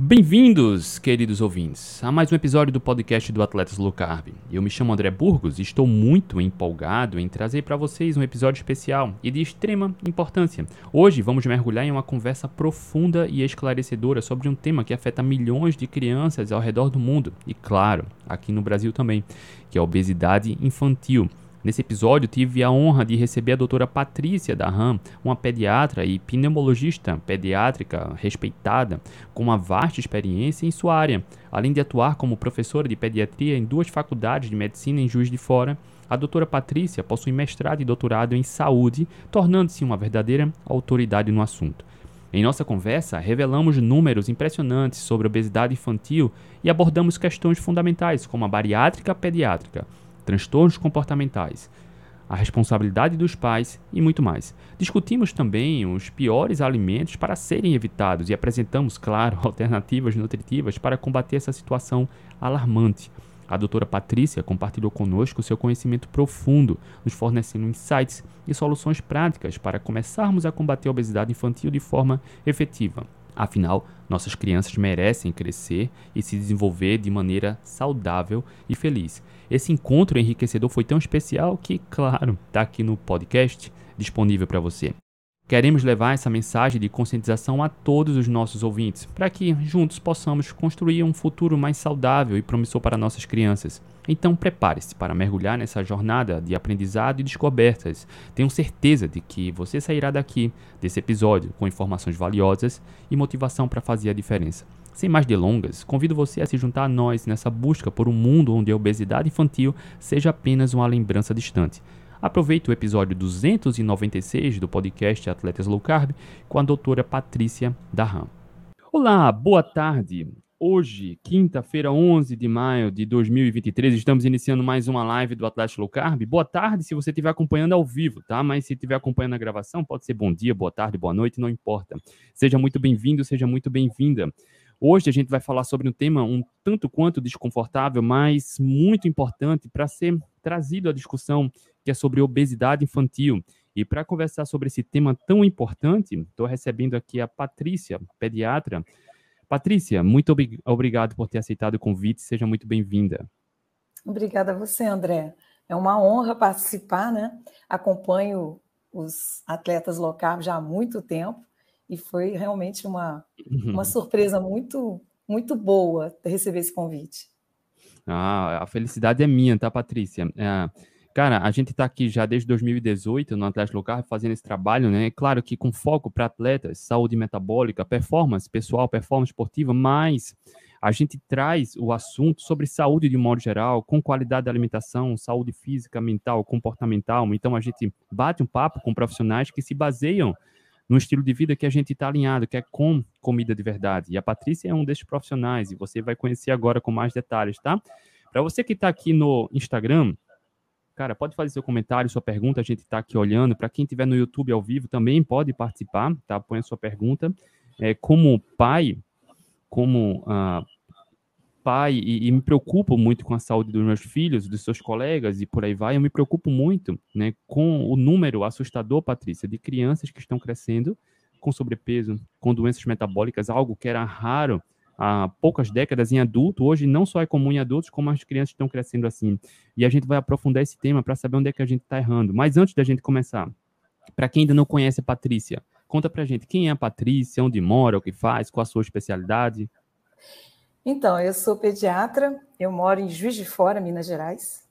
Bem-vindos, queridos ouvintes, a mais um episódio do podcast do Atletas Low Carb. Eu me chamo André Burgos e estou muito empolgado em trazer para vocês um episódio especial e de extrema importância. Hoje vamos mergulhar em uma conversa profunda e esclarecedora sobre um tema que afeta milhões de crianças ao redor do mundo e, claro, aqui no Brasil também, que é a obesidade infantil. Nesse episódio, tive a honra de receber a doutora Patrícia Darham, uma pediatra e pneumologista pediátrica respeitada, com uma vasta experiência em sua área. Além de atuar como professora de pediatria em duas faculdades de medicina em Juiz de Fora, a doutora Patrícia possui mestrado e doutorado em saúde, tornando-se uma verdadeira autoridade no assunto. Em nossa conversa, revelamos números impressionantes sobre obesidade infantil e abordamos questões fundamentais como a bariátrica pediátrica transtornos comportamentais, a responsabilidade dos pais e muito mais. Discutimos também os piores alimentos para serem evitados e apresentamos, claro, alternativas nutritivas para combater essa situação alarmante. A doutora Patrícia compartilhou conosco seu conhecimento profundo, nos fornecendo insights e soluções práticas para começarmos a combater a obesidade infantil de forma efetiva. Afinal, nossas crianças merecem crescer e se desenvolver de maneira saudável e feliz. Esse encontro enriquecedor foi tão especial que, claro, está aqui no podcast disponível para você. Queremos levar essa mensagem de conscientização a todos os nossos ouvintes, para que juntos possamos construir um futuro mais saudável e promissor para nossas crianças. Então prepare-se para mergulhar nessa jornada de aprendizado e descobertas. Tenho certeza de que você sairá daqui, desse episódio, com informações valiosas e motivação para fazer a diferença. Sem mais delongas, convido você a se juntar a nós nessa busca por um mundo onde a obesidade infantil seja apenas uma lembrança distante. Aproveite o episódio 296 do podcast Atletas Low Carb com a doutora Patrícia Darram. Olá, boa tarde. Hoje, quinta-feira, 11 de maio de 2023, estamos iniciando mais uma live do Atlético Low Carb. Boa tarde se você estiver acompanhando ao vivo, tá? Mas se estiver acompanhando a gravação, pode ser bom dia, boa tarde, boa noite, não importa. Seja muito bem-vindo, seja muito bem-vinda. Hoje a gente vai falar sobre um tema um tanto quanto desconfortável, mas muito importante para ser trazido à discussão, que é sobre obesidade infantil. E para conversar sobre esse tema tão importante, estou recebendo aqui a Patrícia, pediatra, Patrícia, muito ob obrigado por ter aceitado o convite, seja muito bem-vinda. Obrigada a você, André. É uma honra participar, né? Acompanho os atletas locais já há muito tempo e foi realmente uma, uhum. uma surpresa muito, muito boa receber esse convite. Ah, a felicidade é minha, tá, Patrícia? É, Cara, a gente está aqui já desde 2018 no Atlético Local fazendo esse trabalho, né? Claro que com foco para atletas, saúde metabólica, performance pessoal, performance esportiva, mas a gente traz o assunto sobre saúde de um modo geral, com qualidade da alimentação, saúde física, mental, comportamental. Então a gente bate um papo com profissionais que se baseiam no estilo de vida que a gente está alinhado, que é com comida de verdade. E a Patrícia é um desses profissionais e você vai conhecer agora com mais detalhes, tá? Para você que está aqui no Instagram, Cara, pode fazer seu comentário, sua pergunta, a gente está aqui olhando. Para quem estiver no YouTube ao vivo também pode participar, tá? Põe a sua pergunta. É, como pai, como uh, pai, e, e, me preocupo muito com a saúde dos meus filhos, dos seus colegas e por aí vai, eu me preocupo muito né, com o número assustador, Patrícia, de crianças que estão crescendo com sobrepeso, com doenças metabólicas, algo que era raro há poucas décadas em adulto, hoje não só é comum em adultos, como as crianças estão crescendo assim. E a gente vai aprofundar esse tema para saber onde é que a gente está errando. Mas antes da gente começar, para quem ainda não conhece a Patrícia, conta para gente quem é a Patrícia, onde mora, o que faz, qual a sua especialidade. Então, eu sou pediatra, eu moro em Juiz de Fora, Minas Gerais.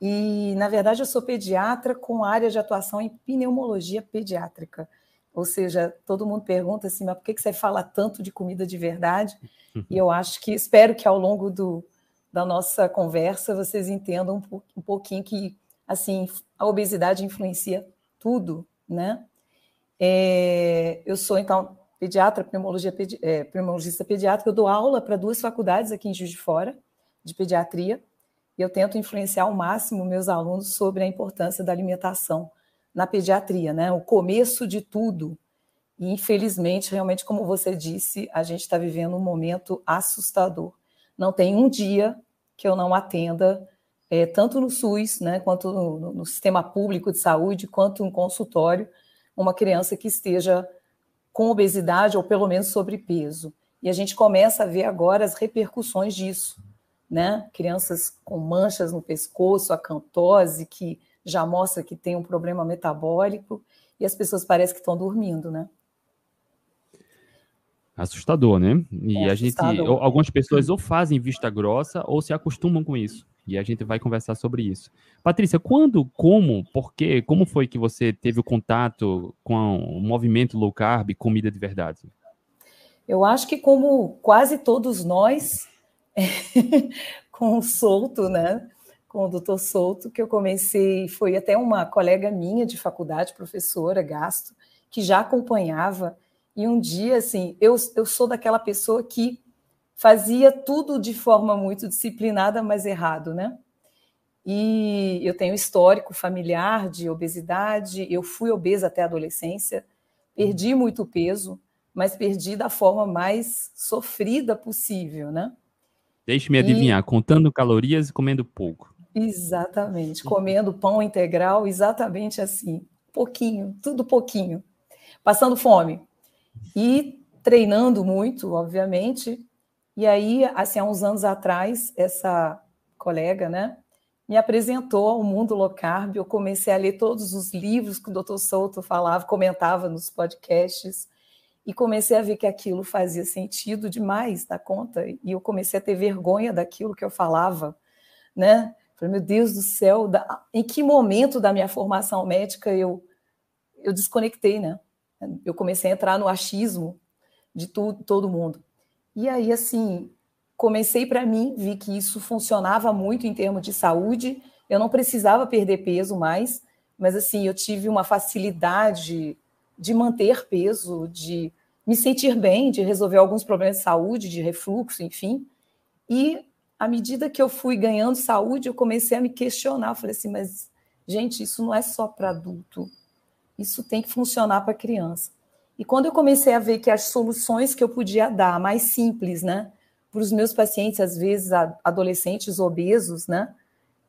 E, na verdade, eu sou pediatra com área de atuação em pneumologia pediátrica. Ou seja, todo mundo pergunta assim, mas por que você fala tanto de comida de verdade? E eu acho que, espero que ao longo do, da nossa conversa vocês entendam um, um pouquinho que, assim, a obesidade influencia tudo, né? É, eu sou, então, pediatra, pneumologia, é, pneumologista pediátrica, eu dou aula para duas faculdades aqui em Juiz de Fora, de pediatria, e eu tento influenciar ao máximo meus alunos sobre a importância da alimentação na pediatria, né? O começo de tudo. E, infelizmente, realmente, como você disse, a gente está vivendo um momento assustador. Não tem um dia que eu não atenda, é, tanto no SUS, né, quanto no, no, sistema público de saúde, quanto no consultório, uma criança que esteja com obesidade ou pelo menos sobrepeso. E a gente começa a ver agora as repercussões disso, né? Crianças com manchas no pescoço, acantose, que já mostra que tem um problema metabólico, e as pessoas parecem que estão dormindo, né? Assustador, né? E é a gente, algumas pessoas ou fazem vista grossa ou se acostumam com isso. E a gente vai conversar sobre isso. Patrícia, quando, como, por quê, como foi que você teve o contato com o movimento low carb, comida de verdade? Eu acho que como quase todos nós, com o Souto, né? Com o doutor Souto, que eu comecei, foi até uma colega minha de faculdade, professora Gasto, que já acompanhava e um dia, assim, eu, eu sou daquela pessoa que fazia tudo de forma muito disciplinada, mas errado, né? E eu tenho histórico familiar de obesidade, eu fui obesa até a adolescência, perdi muito peso, mas perdi da forma mais sofrida possível, né? Deixe-me adivinhar, contando calorias e comendo pouco. Exatamente, comendo pão integral, exatamente assim, pouquinho, tudo pouquinho, passando fome e treinando muito, obviamente. E aí, assim, há uns anos atrás, essa colega, né, me apresentou ao mundo low carb. Eu comecei a ler todos os livros que o Dr. Souto falava, comentava nos podcasts, e comecei a ver que aquilo fazia sentido demais da conta. E eu comecei a ter vergonha daquilo que eu falava, né? Falei, meu Deus do céu, da... em que momento da minha formação médica eu, eu desconectei, né? Eu comecei a entrar no achismo de tudo, todo mundo. E aí, assim, comecei para mim, vi que isso funcionava muito em termos de saúde, eu não precisava perder peso mais, mas assim, eu tive uma facilidade de manter peso, de me sentir bem, de resolver alguns problemas de saúde, de refluxo, enfim. E à medida que eu fui ganhando saúde, eu comecei a me questionar. Eu falei assim, mas, gente, isso não é só para adulto. Isso tem que funcionar para criança. E quando eu comecei a ver que as soluções que eu podia dar, mais simples, né, para os meus pacientes, às vezes adolescentes obesos, né,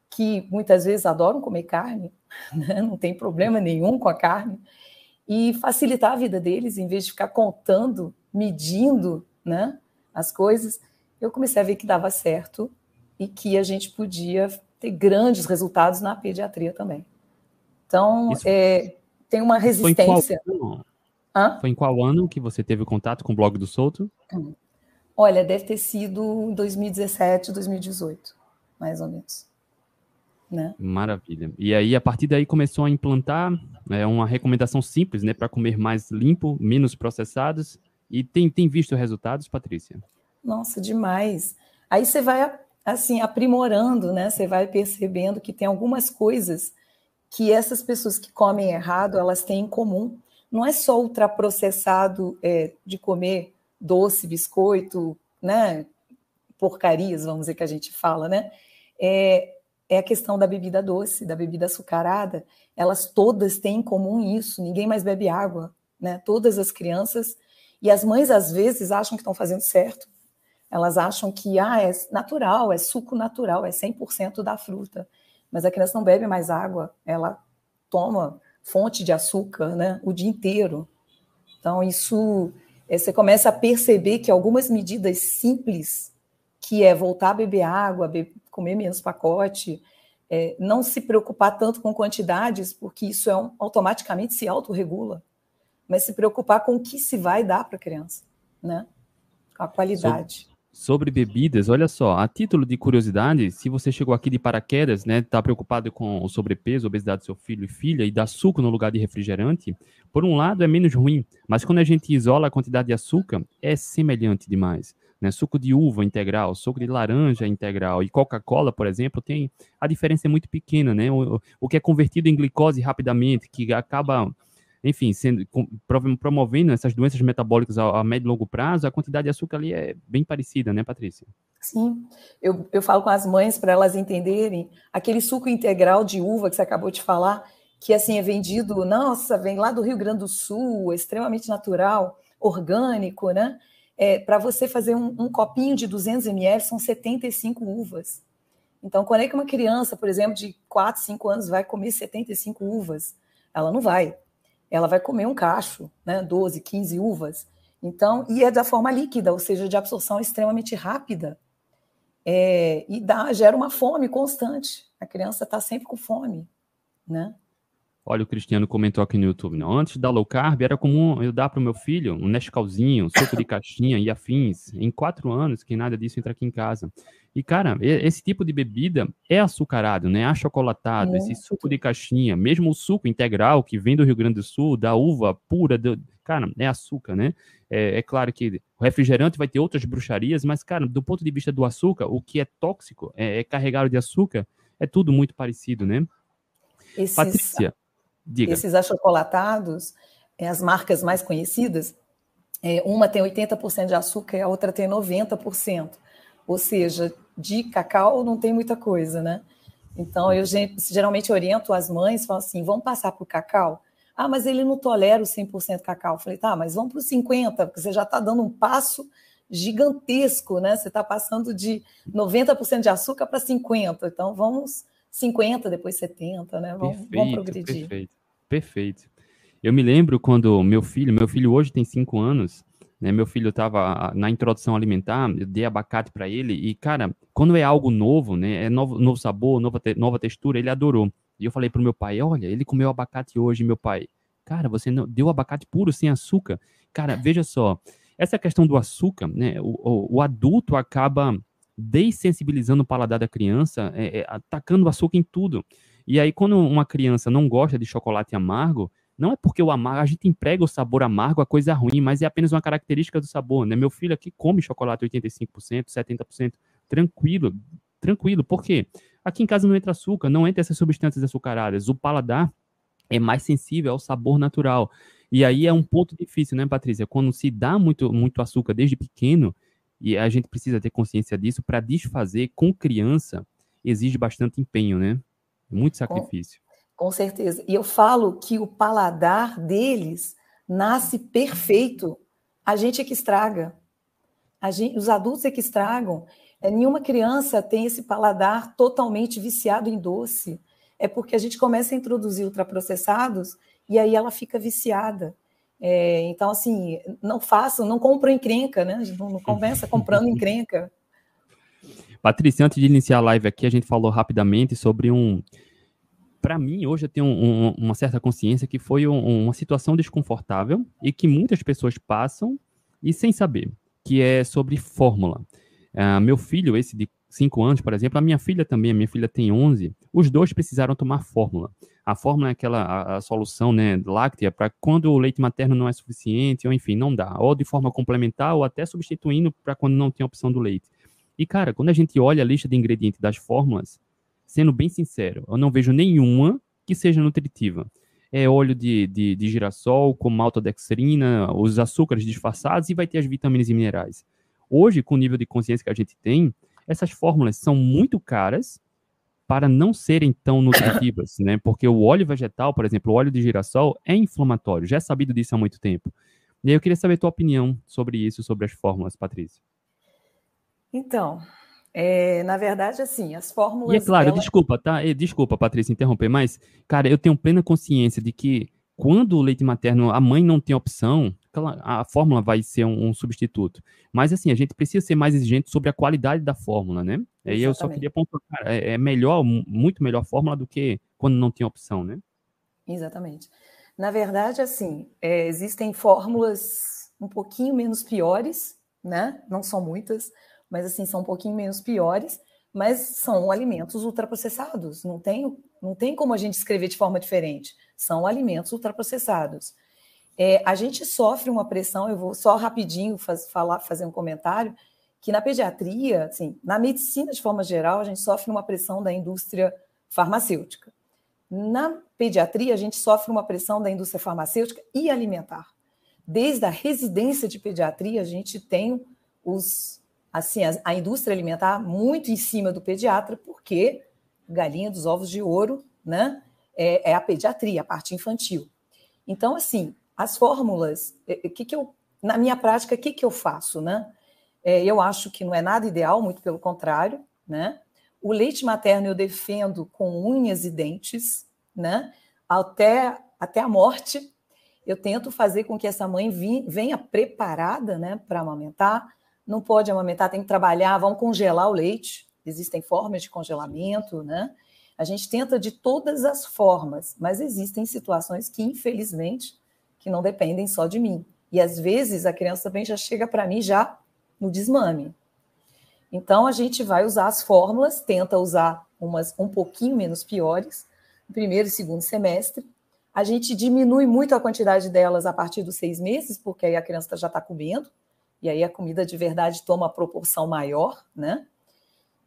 que muitas vezes adoram comer carne, né, não tem problema nenhum com a carne, e facilitar a vida deles, em vez de ficar contando, medindo, né, as coisas, eu comecei a ver que dava certo e que a gente podia ter grandes resultados na pediatria também. Então, é, tem uma resistência. Foi em, qual, Foi em qual ano que você teve contato com o blog do Souto? Olha, deve ter sido 2017, 2018, mais ou menos. Né? Maravilha. E aí, a partir daí, começou a implantar é, uma recomendação simples, né, para comer mais limpo, menos processados. E tem, tem visto resultados, Patrícia? Nossa, demais. Aí você vai, assim, aprimorando, né? Você vai percebendo que tem algumas coisas que essas pessoas que comem errado elas têm em comum. Não é só ultraprocessado é, de comer doce, biscoito, né? Porcarias, vamos dizer que a gente fala, né? É, é a questão da bebida doce, da bebida açucarada. Elas todas têm em comum isso. Ninguém mais bebe água, né? Todas as crianças e as mães às vezes acham que estão fazendo certo. Elas acham que ah, é natural, é suco natural, é 100% da fruta mas a criança não bebe mais água, ela toma fonte de açúcar né, o dia inteiro. Então, isso é, você começa a perceber que algumas medidas simples, que é voltar a beber água, beber, comer menos pacote, é, não se preocupar tanto com quantidades, porque isso é um, automaticamente se autorregula, mas se preocupar com o que se vai dar para a criança, né? com a qualidade. Sobre bebidas, olha só, a título de curiosidade, se você chegou aqui de paraquedas, né, tá preocupado com o sobrepeso, obesidade do seu filho e filha e dá suco no lugar de refrigerante, por um lado é menos ruim, mas quando a gente isola a quantidade de açúcar, é semelhante demais. Né? Suco de uva integral, suco de laranja integral e Coca-Cola, por exemplo, tem a diferença é muito pequena, né? O, o que é convertido em glicose rapidamente, que acaba enfim, sendo, promovendo essas doenças metabólicas a, a, médio e longo prazo, a quantidade de açúcar ali é bem parecida, né, Patrícia? Sim, eu, eu falo com as mães para elas entenderem aquele suco integral de uva que você acabou de falar, que assim é vendido, nossa, vem lá do Rio Grande do Sul, é extremamente natural, orgânico, né? É, para você fazer um, um, copinho de 200 ml são 75 uvas. Então, quando é que uma criança, por exemplo, de 4, 5 anos vai comer 75 uvas? Ela não vai ela vai comer um cacho, né, 12, 15 uvas. Então, e é da forma líquida, ou seja, de absorção extremamente rápida. É, e dá, gera uma fome constante. A criança está sempre com fome, né? Olha, o Cristiano comentou aqui no YouTube, não? Antes da low carb, era comum eu dar para o meu filho um Nescauzinho, suco de caixinha e afins. Em quatro anos, que nada disso entra aqui em casa. E, cara, esse tipo de bebida é açucarado, né? Achocolatado, é. esse suco de caixinha, mesmo o suco integral que vem do Rio Grande do Sul, da uva pura, do... cara, é açúcar, né? É, é, claro que o refrigerante vai ter outras bruxarias, mas, cara, do ponto de vista do açúcar, o que é tóxico, é, é carregado de açúcar, é tudo muito parecido, né? Esses, Patrícia, diga. Esses achocolatados, é, as marcas mais conhecidas, é, uma tem 80% de açúcar e a outra tem 90%. Ou seja, de cacau não tem muita coisa, né? Então, eu geralmente oriento as mães, falo assim, vamos passar para o cacau? Ah, mas ele não tolera o 100% cacau. Eu falei, tá, mas vamos para o 50%, porque você já está dando um passo gigantesco, né? Você está passando de 90% de açúcar para 50%. Então, vamos 50%, depois 70%, né? Vamos, perfeito, vamos progredir. Perfeito, perfeito. Eu me lembro quando meu filho, meu filho hoje tem 5 anos, né? Meu filho estava na introdução alimentar, eu dei abacate para ele e, cara, quando é algo novo, né? É novo, novo sabor, nova, te, nova textura, ele adorou. E eu falei pro meu pai, olha, ele comeu abacate hoje, meu pai. Cara, você não, deu abacate puro, sem açúcar. Cara, veja só, essa questão do açúcar, né? O, o, o adulto acaba dessensibilizando o paladar da criança, é, é, atacando açúcar em tudo. E aí, quando uma criança não gosta de chocolate amargo, não é porque o amargo, a gente emprega o sabor amargo a coisa ruim, mas é apenas uma característica do sabor, né? Meu filho aqui come chocolate 85%, 70%, tranquilo, tranquilo. Por quê? Aqui em casa não entra açúcar, não entra essas substâncias açucaradas. O paladar é mais sensível ao sabor natural. E aí é um ponto difícil, né, Patrícia? Quando se dá muito, muito açúcar desde pequeno, e a gente precisa ter consciência disso, para desfazer com criança exige bastante empenho, né? Muito sacrifício. Com certeza. E eu falo que o paladar deles nasce perfeito. A gente é que estraga. Gente, os adultos é que estragam. É, nenhuma criança tem esse paladar totalmente viciado em doce. É porque a gente começa a introduzir ultraprocessados e aí ela fica viciada. É, então, assim, não façam, não compram encrenca, né? Não, não convença comprando encrenca. Patrícia, antes de iniciar a live aqui, a gente falou rapidamente sobre um, para mim, hoje eu tenho um, um, uma certa consciência que foi um, uma situação desconfortável e que muitas pessoas passam e sem saber, que é sobre fórmula. Uh, meu filho, esse de 5 anos, por exemplo, a minha filha também, a minha filha tem 11, os dois precisaram tomar fórmula. A fórmula é aquela a, a solução né, láctea para quando o leite materno não é suficiente, ou enfim, não dá, ou de forma complementar, ou até substituindo para quando não tem opção do leite. E, cara, quando a gente olha a lista de ingredientes das fórmulas, sendo bem sincero, eu não vejo nenhuma que seja nutritiva. É óleo de, de, de girassol com maltodextrina, os açúcares disfarçados e vai ter as vitaminas e minerais. Hoje, com o nível de consciência que a gente tem, essas fórmulas são muito caras para não serem tão nutritivas, né? Porque o óleo vegetal, por exemplo, o óleo de girassol é inflamatório, já é sabido disso há muito tempo. E eu queria saber a tua opinião sobre isso, sobre as fórmulas, Patrícia. Então, é, na verdade, assim, as fórmulas. E é claro, ela... desculpa, tá? Desculpa, Patrícia, interromper, mas, cara, eu tenho plena consciência de que quando o leite materno, a mãe não tem opção, a fórmula vai ser um, um, substituto. Mas, assim, a gente precisa ser mais exigente sobre a qualidade da fórmula, né? E aí eu só queria pontuar, cara, é, é melhor, muito melhor fórmula do que quando não tem opção, né? Exatamente. Na verdade, assim, é, existem fórmulas um pouquinho menos piores, né? Não são muitas, mas assim, são um pouquinho menos piores, mas são alimentos ultraprocessados. Não tem, não tem como a gente escrever de forma diferente. São alimentos ultraprocessados. É, a gente sofre uma pressão, eu vou só rapidinho faz, falar, fazer um comentário, que na pediatria, assim, na medicina de forma geral, a gente sofre uma pressão da indústria farmacêutica. Na pediatria, a gente sofre uma pressão da indústria farmacêutica e alimentar. Desde a residência de pediatria, a gente tem os assim, a, a indústria alimentar muito em cima do pediatra, porque galinha dos ovos de ouro, né? É, é a pediatria, a parte infantil. Então, assim, as fórmulas, é, é, que, que eu, na minha prática, o que, que eu faço, né? É, eu acho que não é nada ideal, muito pelo contrário, né? O leite materno eu defendo com unhas e dentes, né? Até, até a morte. eu tento fazer com que essa mãe venha preparada né, para amamentar. Não pode amamentar, tem que trabalhar, vão congelar o leite. Existem formas de congelamento, né? A gente tenta de todas as formas, mas existem situações que, infelizmente, que não dependem só de mim. E às vezes a criança também já chega para mim já no desmame. Então a gente vai usar as fórmulas, tenta usar umas um pouquinho menos piores, no primeiro e segundo semestre. A gente diminui muito a quantidade delas a partir dos seis meses, porque aí a criança já está comendo, e aí a comida de verdade toma proporção maior, né?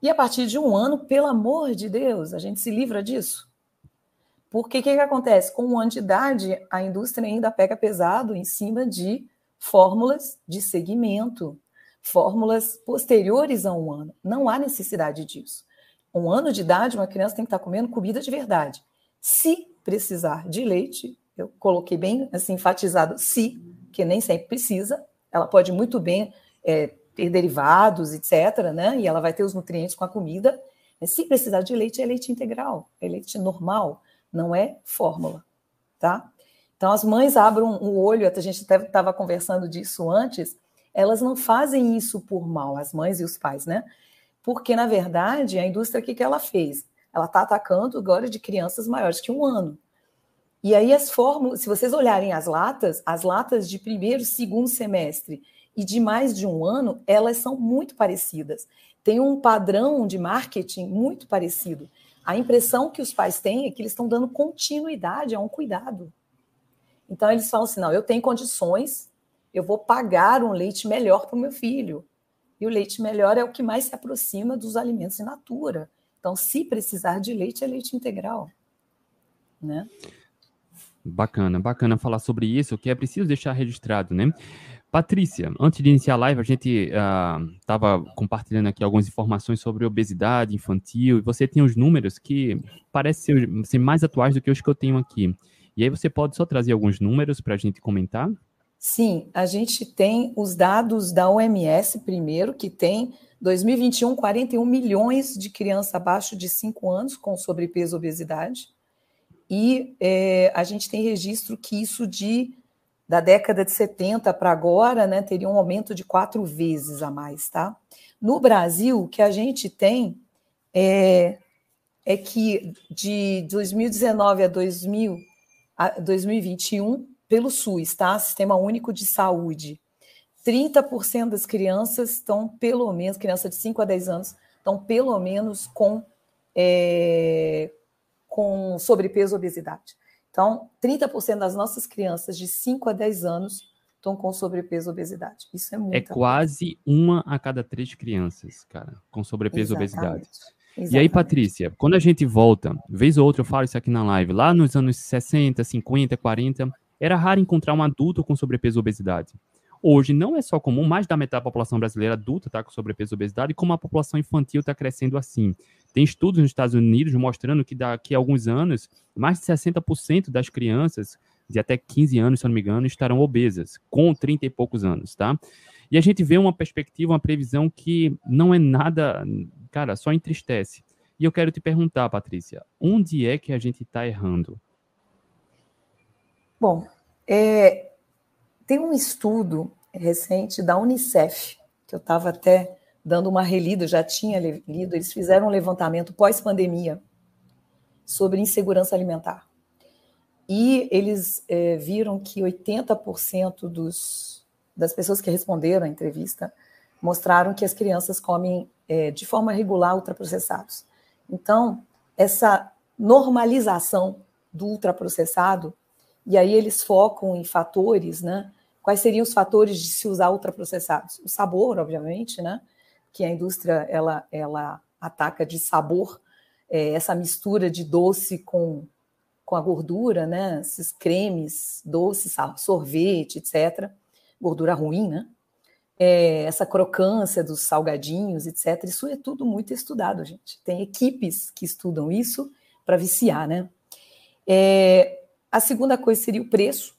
E a partir de um ano, pelo amor de Deus, a gente se livra disso. Porque o que, que acontece? Com um ano de idade, a indústria ainda pega pesado em cima de fórmulas de segmento, fórmulas posteriores a um ano. Não há necessidade disso. Um ano de idade, uma criança tem que estar comendo comida de verdade. Se precisar de leite, eu coloquei bem assim, enfatizado se, que nem sempre precisa, ela pode muito bem é, ter derivados, etc., né? E ela vai ter os nutrientes com a comida. Se precisar de leite, é leite integral, é leite normal, não é fórmula, tá? Então, as mães abrem o olho, a gente estava conversando disso antes, elas não fazem isso por mal, as mães e os pais, né? Porque, na verdade, a indústria, o que, que ela fez? Ela está atacando agora de crianças maiores que um ano. E aí, as fórmulas, se vocês olharem as latas, as latas de primeiro, segundo semestre e de mais de um ano, elas são muito parecidas. Tem um padrão de marketing muito parecido. A impressão que os pais têm é que eles estão dando continuidade a um cuidado. Então, eles falam assim: não, eu tenho condições, eu vou pagar um leite melhor para o meu filho. E o leite melhor é o que mais se aproxima dos alimentos in natura. Então, se precisar de leite, é leite integral. Né? Bacana, bacana falar sobre isso, que é preciso deixar registrado, né? Patrícia, antes de iniciar a live, a gente estava uh, compartilhando aqui algumas informações sobre obesidade infantil, e você tem os números que parecem ser, ser mais atuais do que os que eu tenho aqui. E aí você pode só trazer alguns números para a gente comentar? Sim, a gente tem os dados da OMS primeiro, que tem 2021 41 milhões de crianças abaixo de 5 anos com sobrepeso e obesidade. E é, a gente tem registro que isso de da década de 70 para agora, né, teria um aumento de quatro vezes a mais, tá? No Brasil, o que a gente tem é, é que de 2019 a 2000 2021 pelo SUS, tá? Sistema Único de Saúde. 30% das crianças estão, pelo menos, criança de 5 a 10 anos, estão pelo menos com, é, com sobrepeso e obesidade. Então, 30% das nossas crianças de 5 a 10 anos estão com sobrepeso e obesidade. Isso é muito. É quase uma a cada três crianças, cara, com sobrepeso e obesidade. Exatamente. E aí, Patrícia, quando a gente volta, vez ou outra eu falo isso aqui na live, lá nos anos 60, 50, 40, era raro encontrar um adulto com sobrepeso e obesidade. Hoje não é só comum, mais da metade da população brasileira adulta está com sobrepeso e obesidade, como a população infantil está crescendo assim. Tem estudos nos Estados Unidos mostrando que daqui a alguns anos, mais de 60% das crianças de até 15 anos, se não me engano, estarão obesas, com 30 e poucos anos, tá? E a gente vê uma perspectiva, uma previsão que não é nada, cara, só entristece. E eu quero te perguntar, Patrícia, onde é que a gente está errando? Bom, é, tem um estudo recente da Unicef, que eu estava até dando uma relida, já tinha lido, eles fizeram um levantamento pós-pandemia sobre insegurança alimentar. E eles é, viram que 80% dos das pessoas que responderam à entrevista mostraram que as crianças comem é, de forma regular ultraprocessados. Então, essa normalização do ultraprocessado, e aí eles focam em fatores, né? Quais seriam os fatores de se usar ultraprocessados? O sabor, obviamente, né? Que a indústria ela, ela ataca de sabor, é, essa mistura de doce com, com a gordura, né? Esses cremes, doces, sorvete, etc gordura ruim, né? É, essa crocância dos salgadinhos, etc. Isso é tudo muito estudado, gente. Tem equipes que estudam isso para viciar, né? É, a segunda coisa seria o preço,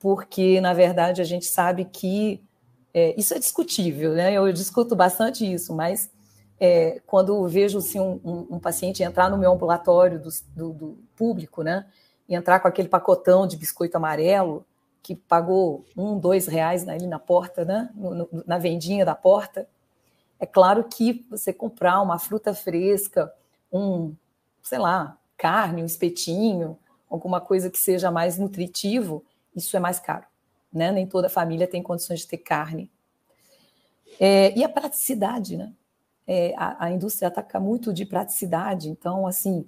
porque, na verdade, a gente sabe que é, isso é discutível, né? Eu discuto bastante isso, mas é, quando vejo assim, um, um, um, paciente entrar no meu ambulatório do, do, do público, né? e entrar com aquele pacotão de biscoito amarelo que pagou um, dois reais ali na porta, né? No, no, na vendinha da porta. É claro que você comprar uma fruta fresca, um, sei lá, carne, um espetinho, alguma coisa que seja mais nutritivo, isso é mais caro. Né? Nem toda família tem condições de ter carne. É, e a praticidade, né? É, a, a, indústria ataca muito de praticidade, então, assim,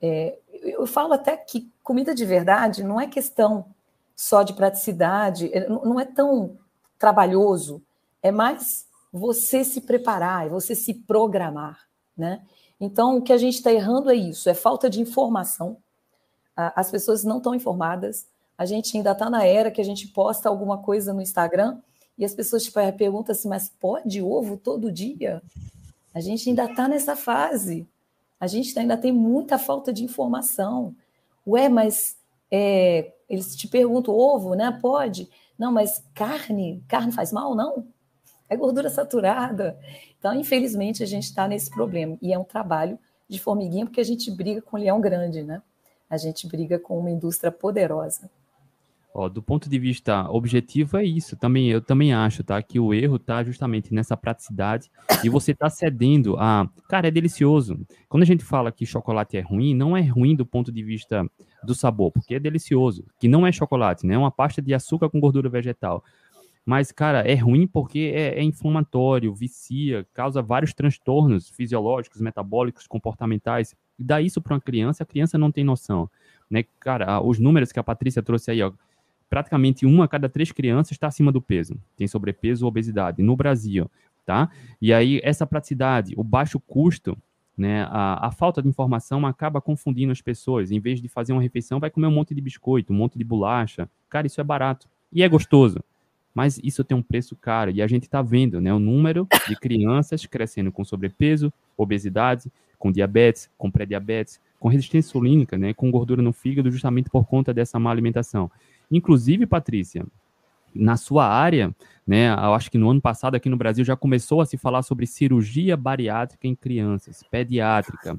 é, eu falo até que comida de verdade não é questão só de praticidade, é, não é tão trabalhoso, é mais você se preparar, é você se programar, né? Então, o que a gente está errando é isso, é falta de informação. As pessoas não estão informadas. A gente ainda está na era que a gente posta alguma coisa no Instagram e as pessoas tipo, perguntam assim, mas pode ovo todo dia? A gente ainda está nessa fase. A gente ainda tem muita falta de informação. Ué, mas é, eles te perguntam, ovo, né? Pode. Não, mas carne, carne faz mal? Não. É gordura saturada. Então, infelizmente, a gente está nesse problema. E é um trabalho de formiguinha, porque a gente briga com um leão grande, né? A gente briga com uma indústria poderosa. Ó, do ponto de vista objetivo é isso. Também eu também acho, tá, que o erro tá justamente nessa praticidade e você tá cedendo a, cara, é delicioso. Quando a gente fala que chocolate é ruim, não é ruim do ponto de vista do sabor, porque é delicioso, que não é chocolate, né? É uma pasta de açúcar com gordura vegetal. Mas, cara, é ruim porque é, é inflamatório, vicia, causa vários transtornos fisiológicos, metabólicos, comportamentais. E dá isso para uma criança, a criança não tem noção. Né? Cara, os números que a Patrícia trouxe aí, ó, praticamente uma a cada três crianças está acima do peso, tem sobrepeso ou obesidade no Brasil, tá? E aí essa praticidade, o baixo custo, né, a, a, falta de informação acaba confundindo as pessoas. Em vez de fazer uma refeição, vai comer um monte de biscoito, um monte de bolacha. Cara, isso é barato e é gostoso mas isso tem um preço caro. E a gente está vendo né, o número de crianças crescendo com sobrepeso, obesidade, com diabetes, com pré-diabetes, com resistência insulínica, né, com gordura no fígado, justamente por conta dessa má alimentação. Inclusive, Patrícia, na sua área, né, eu acho que no ano passado aqui no Brasil já começou a se falar sobre cirurgia bariátrica em crianças, pediátrica.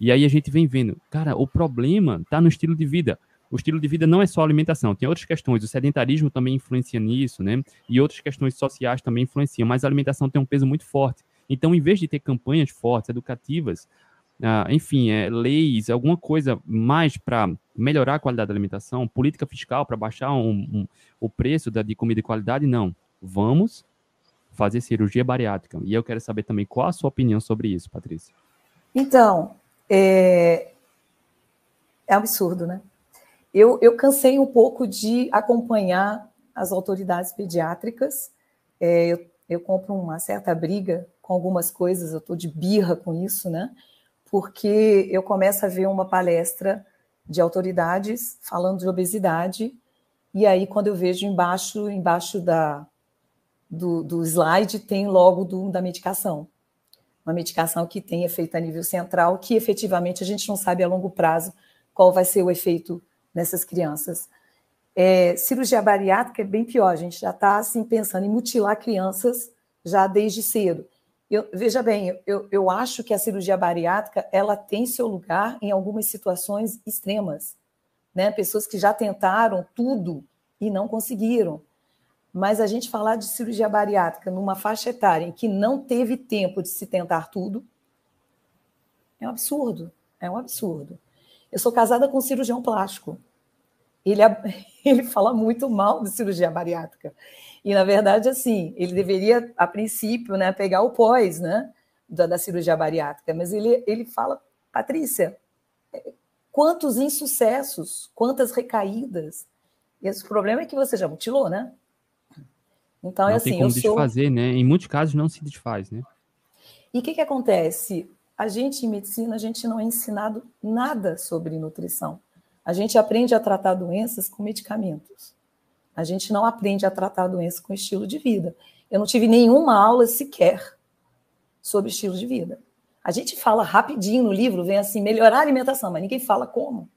E aí a gente vem vendo, cara, o problema está no estilo de vida o estilo de vida não é só alimentação, tem outras questões. O sedentarismo também influencia nisso, né? E outras questões sociais também influenciam, mas a alimentação tem um peso muito forte. Então, em vez de ter campanhas fortes, educativas, uh, enfim, é, leis, alguma coisa mais para melhorar a qualidade da alimentação, política fiscal para baixar um, um, o preço da, de comida de qualidade, não. Vamos fazer cirurgia bariátrica. E eu quero saber também qual a sua opinião sobre isso, Patrícia. Então, é, é absurdo, né? eu, eu cansei um pouco de acompanhar as autoridades pediátricas. É, eu, eu compro uma certa briga com algumas coisas, eu estou de birra com isso, né? Porque eu começo a ver uma palestra de autoridades falando de obesidade, e aí quando eu vejo embaixo, embaixo da, do, do slide, tem logo do, da medicação. Uma medicação que tem efeito a nível central, que efetivamente a gente não sabe a longo prazo qual vai ser o efeito nessas crianças. É, cirurgia bariátrica é bem pior, a gente já está assim, pensando em mutilar crianças já desde cedo. Eu, veja bem, eu, eu acho que a cirurgia bariátrica ela tem seu lugar em algumas situações extremas. Né? Pessoas que já tentaram tudo e não conseguiram. Mas a gente falar de cirurgia bariátrica numa faixa etária em que não teve tempo de se tentar tudo é um absurdo. É um absurdo. Eu sou casada com um cirurgião plástico. Ele, ele fala muito mal de cirurgia bariátrica. E, na verdade, assim, ele deveria, a princípio, né, pegar o pós né, da, da cirurgia bariátrica. Mas ele, ele fala, Patrícia, quantos insucessos, quantas recaídas. Esse problema é que você já mutilou, né? Então, é não é assim, tem como eu desfazer, né? Em muitos casos não se desfaz, né? E o que, que acontece? a gente em medicina, a gente não é ensinado nada sobre nutrição. A gente aprende a tratar doenças com medicamentos. A gente não aprende a tratar doenças com estilo de vida. Eu não tive nenhuma aula sequer sobre estilo de vida. A gente fala rapidinho no livro, vem assim, melhorar a alimentação, mas ninguém fala como.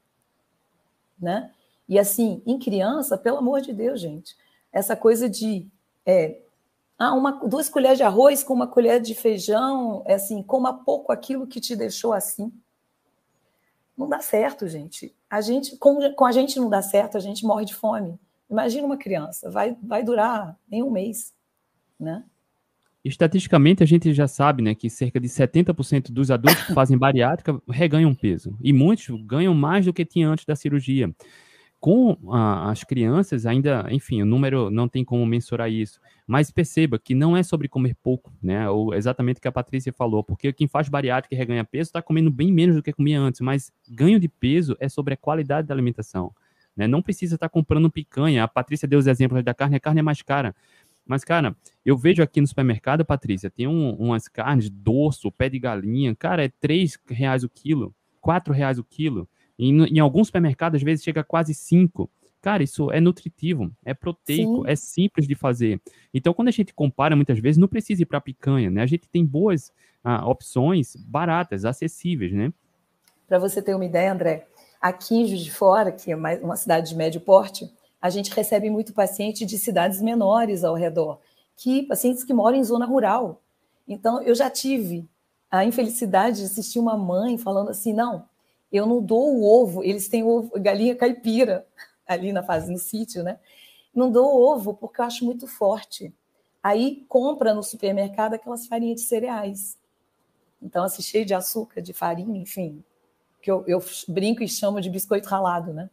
Né? E assim, em criança, pelo amor de Deus, gente, essa coisa de é, ah, uma, duas colheres de arroz com uma colher de feijão, é assim, coma pouco aquilo que te deixou assim. Não dá certo, gente. A gente, com, com a gente não dá certo, a gente morre de fome. Imagina uma criança, vai, vai durar nem um mês, né? Estatisticamente, a gente já sabe né, que cerca de 70% dos adultos que fazem bariátrica reganham peso. E muitos ganham mais do que tinha antes da cirurgia. Com a, as crianças, ainda, enfim, o número não tem como mensurar isso. Mas perceba que não é sobre comer pouco, né? Ou exatamente o que a Patrícia falou, porque quem faz bariátrica e reganha peso está comendo bem menos do que comia antes, mas ganho de peso é sobre a qualidade da alimentação. Né? Não precisa estar comprando picanha. A Patrícia deu os exemplos da carne, a carne é mais cara. Mas, cara, eu vejo aqui no supermercado, Patrícia, tem um, umas carnes, dorso, pé de galinha, cara, é 3 reais o quilo, 4 reais o quilo. E em alguns supermercados, às vezes, chega a quase 5. Cara, isso é nutritivo, é proteico, Sim. é simples de fazer. Então, quando a gente compara, muitas vezes, não precisa ir para picanha, né? A gente tem boas ah, opções baratas, acessíveis, né? Para você ter uma ideia, André, aqui em de Fora, que é uma cidade de médio porte, a gente recebe muito paciente de cidades menores ao redor, que pacientes que moram em zona rural. Então, eu já tive a infelicidade de assistir uma mãe falando assim: não, eu não dou o ovo, eles têm ovo, galinha caipira ali na fase no sítio, né? Não dou o ovo porque eu acho muito forte. Aí compra no supermercado aquelas farinhas de cereais. Então, assim, cheio de açúcar, de farinha, enfim, que eu, eu brinco e chamo de biscoito ralado, né?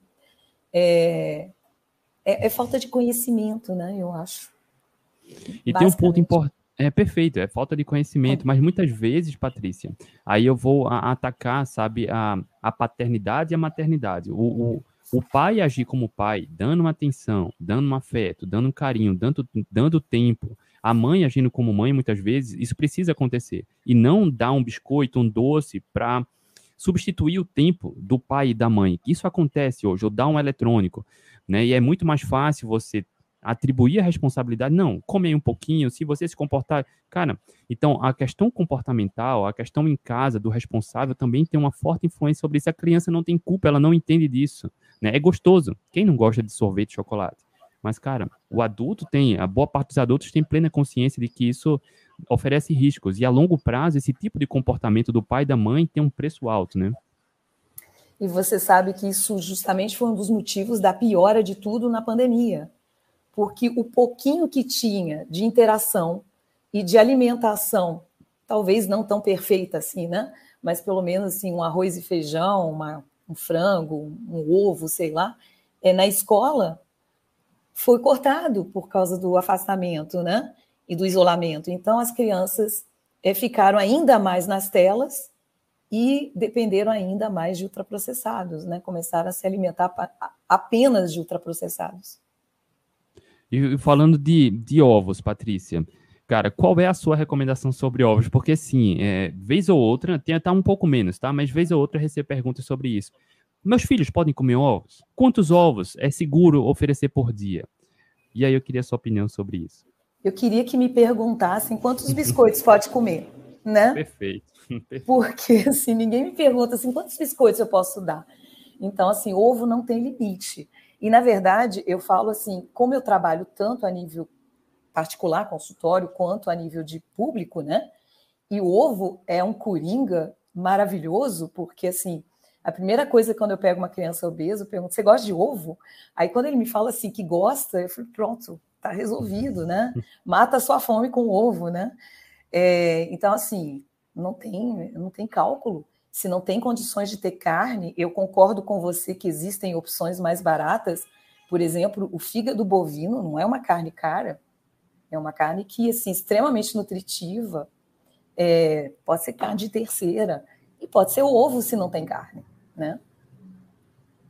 É, é, é falta de conhecimento, né? Eu acho. E tem um ponto importante. É perfeito, é falta de conhecimento, é. mas muitas vezes, Patrícia, aí eu vou a, atacar, sabe, a, a paternidade e a maternidade. O, o, o pai agir como pai, dando uma atenção, dando um afeto, dando um carinho, dando, dando tempo. A mãe agindo como mãe, muitas vezes, isso precisa acontecer. E não dar um biscoito, um doce para substituir o tempo do pai e da mãe. Isso acontece hoje, ou dar um eletrônico. Né? E é muito mais fácil você atribuir a responsabilidade, não, come aí um pouquinho, se você se comportar. Cara, então a questão comportamental, a questão em casa do responsável também tem uma forte influência sobre isso. A criança não tem culpa, ela não entende disso. Né? É gostoso. Quem não gosta de sorvete de chocolate? Mas, cara, o adulto tem, a boa parte dos adultos tem plena consciência de que isso oferece riscos. E a longo prazo, esse tipo de comportamento do pai e da mãe tem um preço alto, né? E você sabe que isso justamente foi um dos motivos da piora de tudo na pandemia. Porque o pouquinho que tinha de interação e de alimentação, talvez não tão perfeita assim, né? Mas pelo menos assim, um arroz e feijão, uma, um frango, um ovo, sei lá, é, na escola foi cortado por causa do afastamento, né? E do isolamento. Então as crianças é, ficaram ainda mais nas telas e dependeram ainda mais de ultraprocessados, né? Começaram a se alimentar apenas de ultraprocessados. E falando de, de ovos, Patrícia, cara, qual é a sua recomendação sobre ovos? Porque, sim, é, vez ou outra, tem até um pouco menos, tá? Mas vez ou outra recebo perguntas sobre isso. Meus filhos podem comer ovos? Quantos ovos é seguro oferecer por dia? E aí eu queria a sua opinião sobre isso. Eu queria que me perguntassem quantos biscoitos pode comer, né? Perfeito. Porque assim, ninguém me pergunta assim, quantos biscoitos eu posso dar. Então, assim, ovo não tem limite. E, na verdade, eu falo assim, como eu trabalho tanto a nível particular, consultório, quanto a nível de público, né? E o ovo é um coringa maravilhoso, porque, assim, a primeira coisa quando eu pego uma criança obesa, eu pergunto: você gosta de ovo? Aí quando ele me fala assim que gosta, eu falo: pronto, tá resolvido, né? Mata a sua fome com ovo, né? É, então, assim, não tem, não tem cálculo. Se não tem condições de ter carne, eu concordo com você que existem opções mais baratas. Por exemplo, o fígado bovino não é uma carne cara, é uma carne que assim extremamente nutritiva. É, pode ser carne de terceira e pode ser ovo se não tem carne né?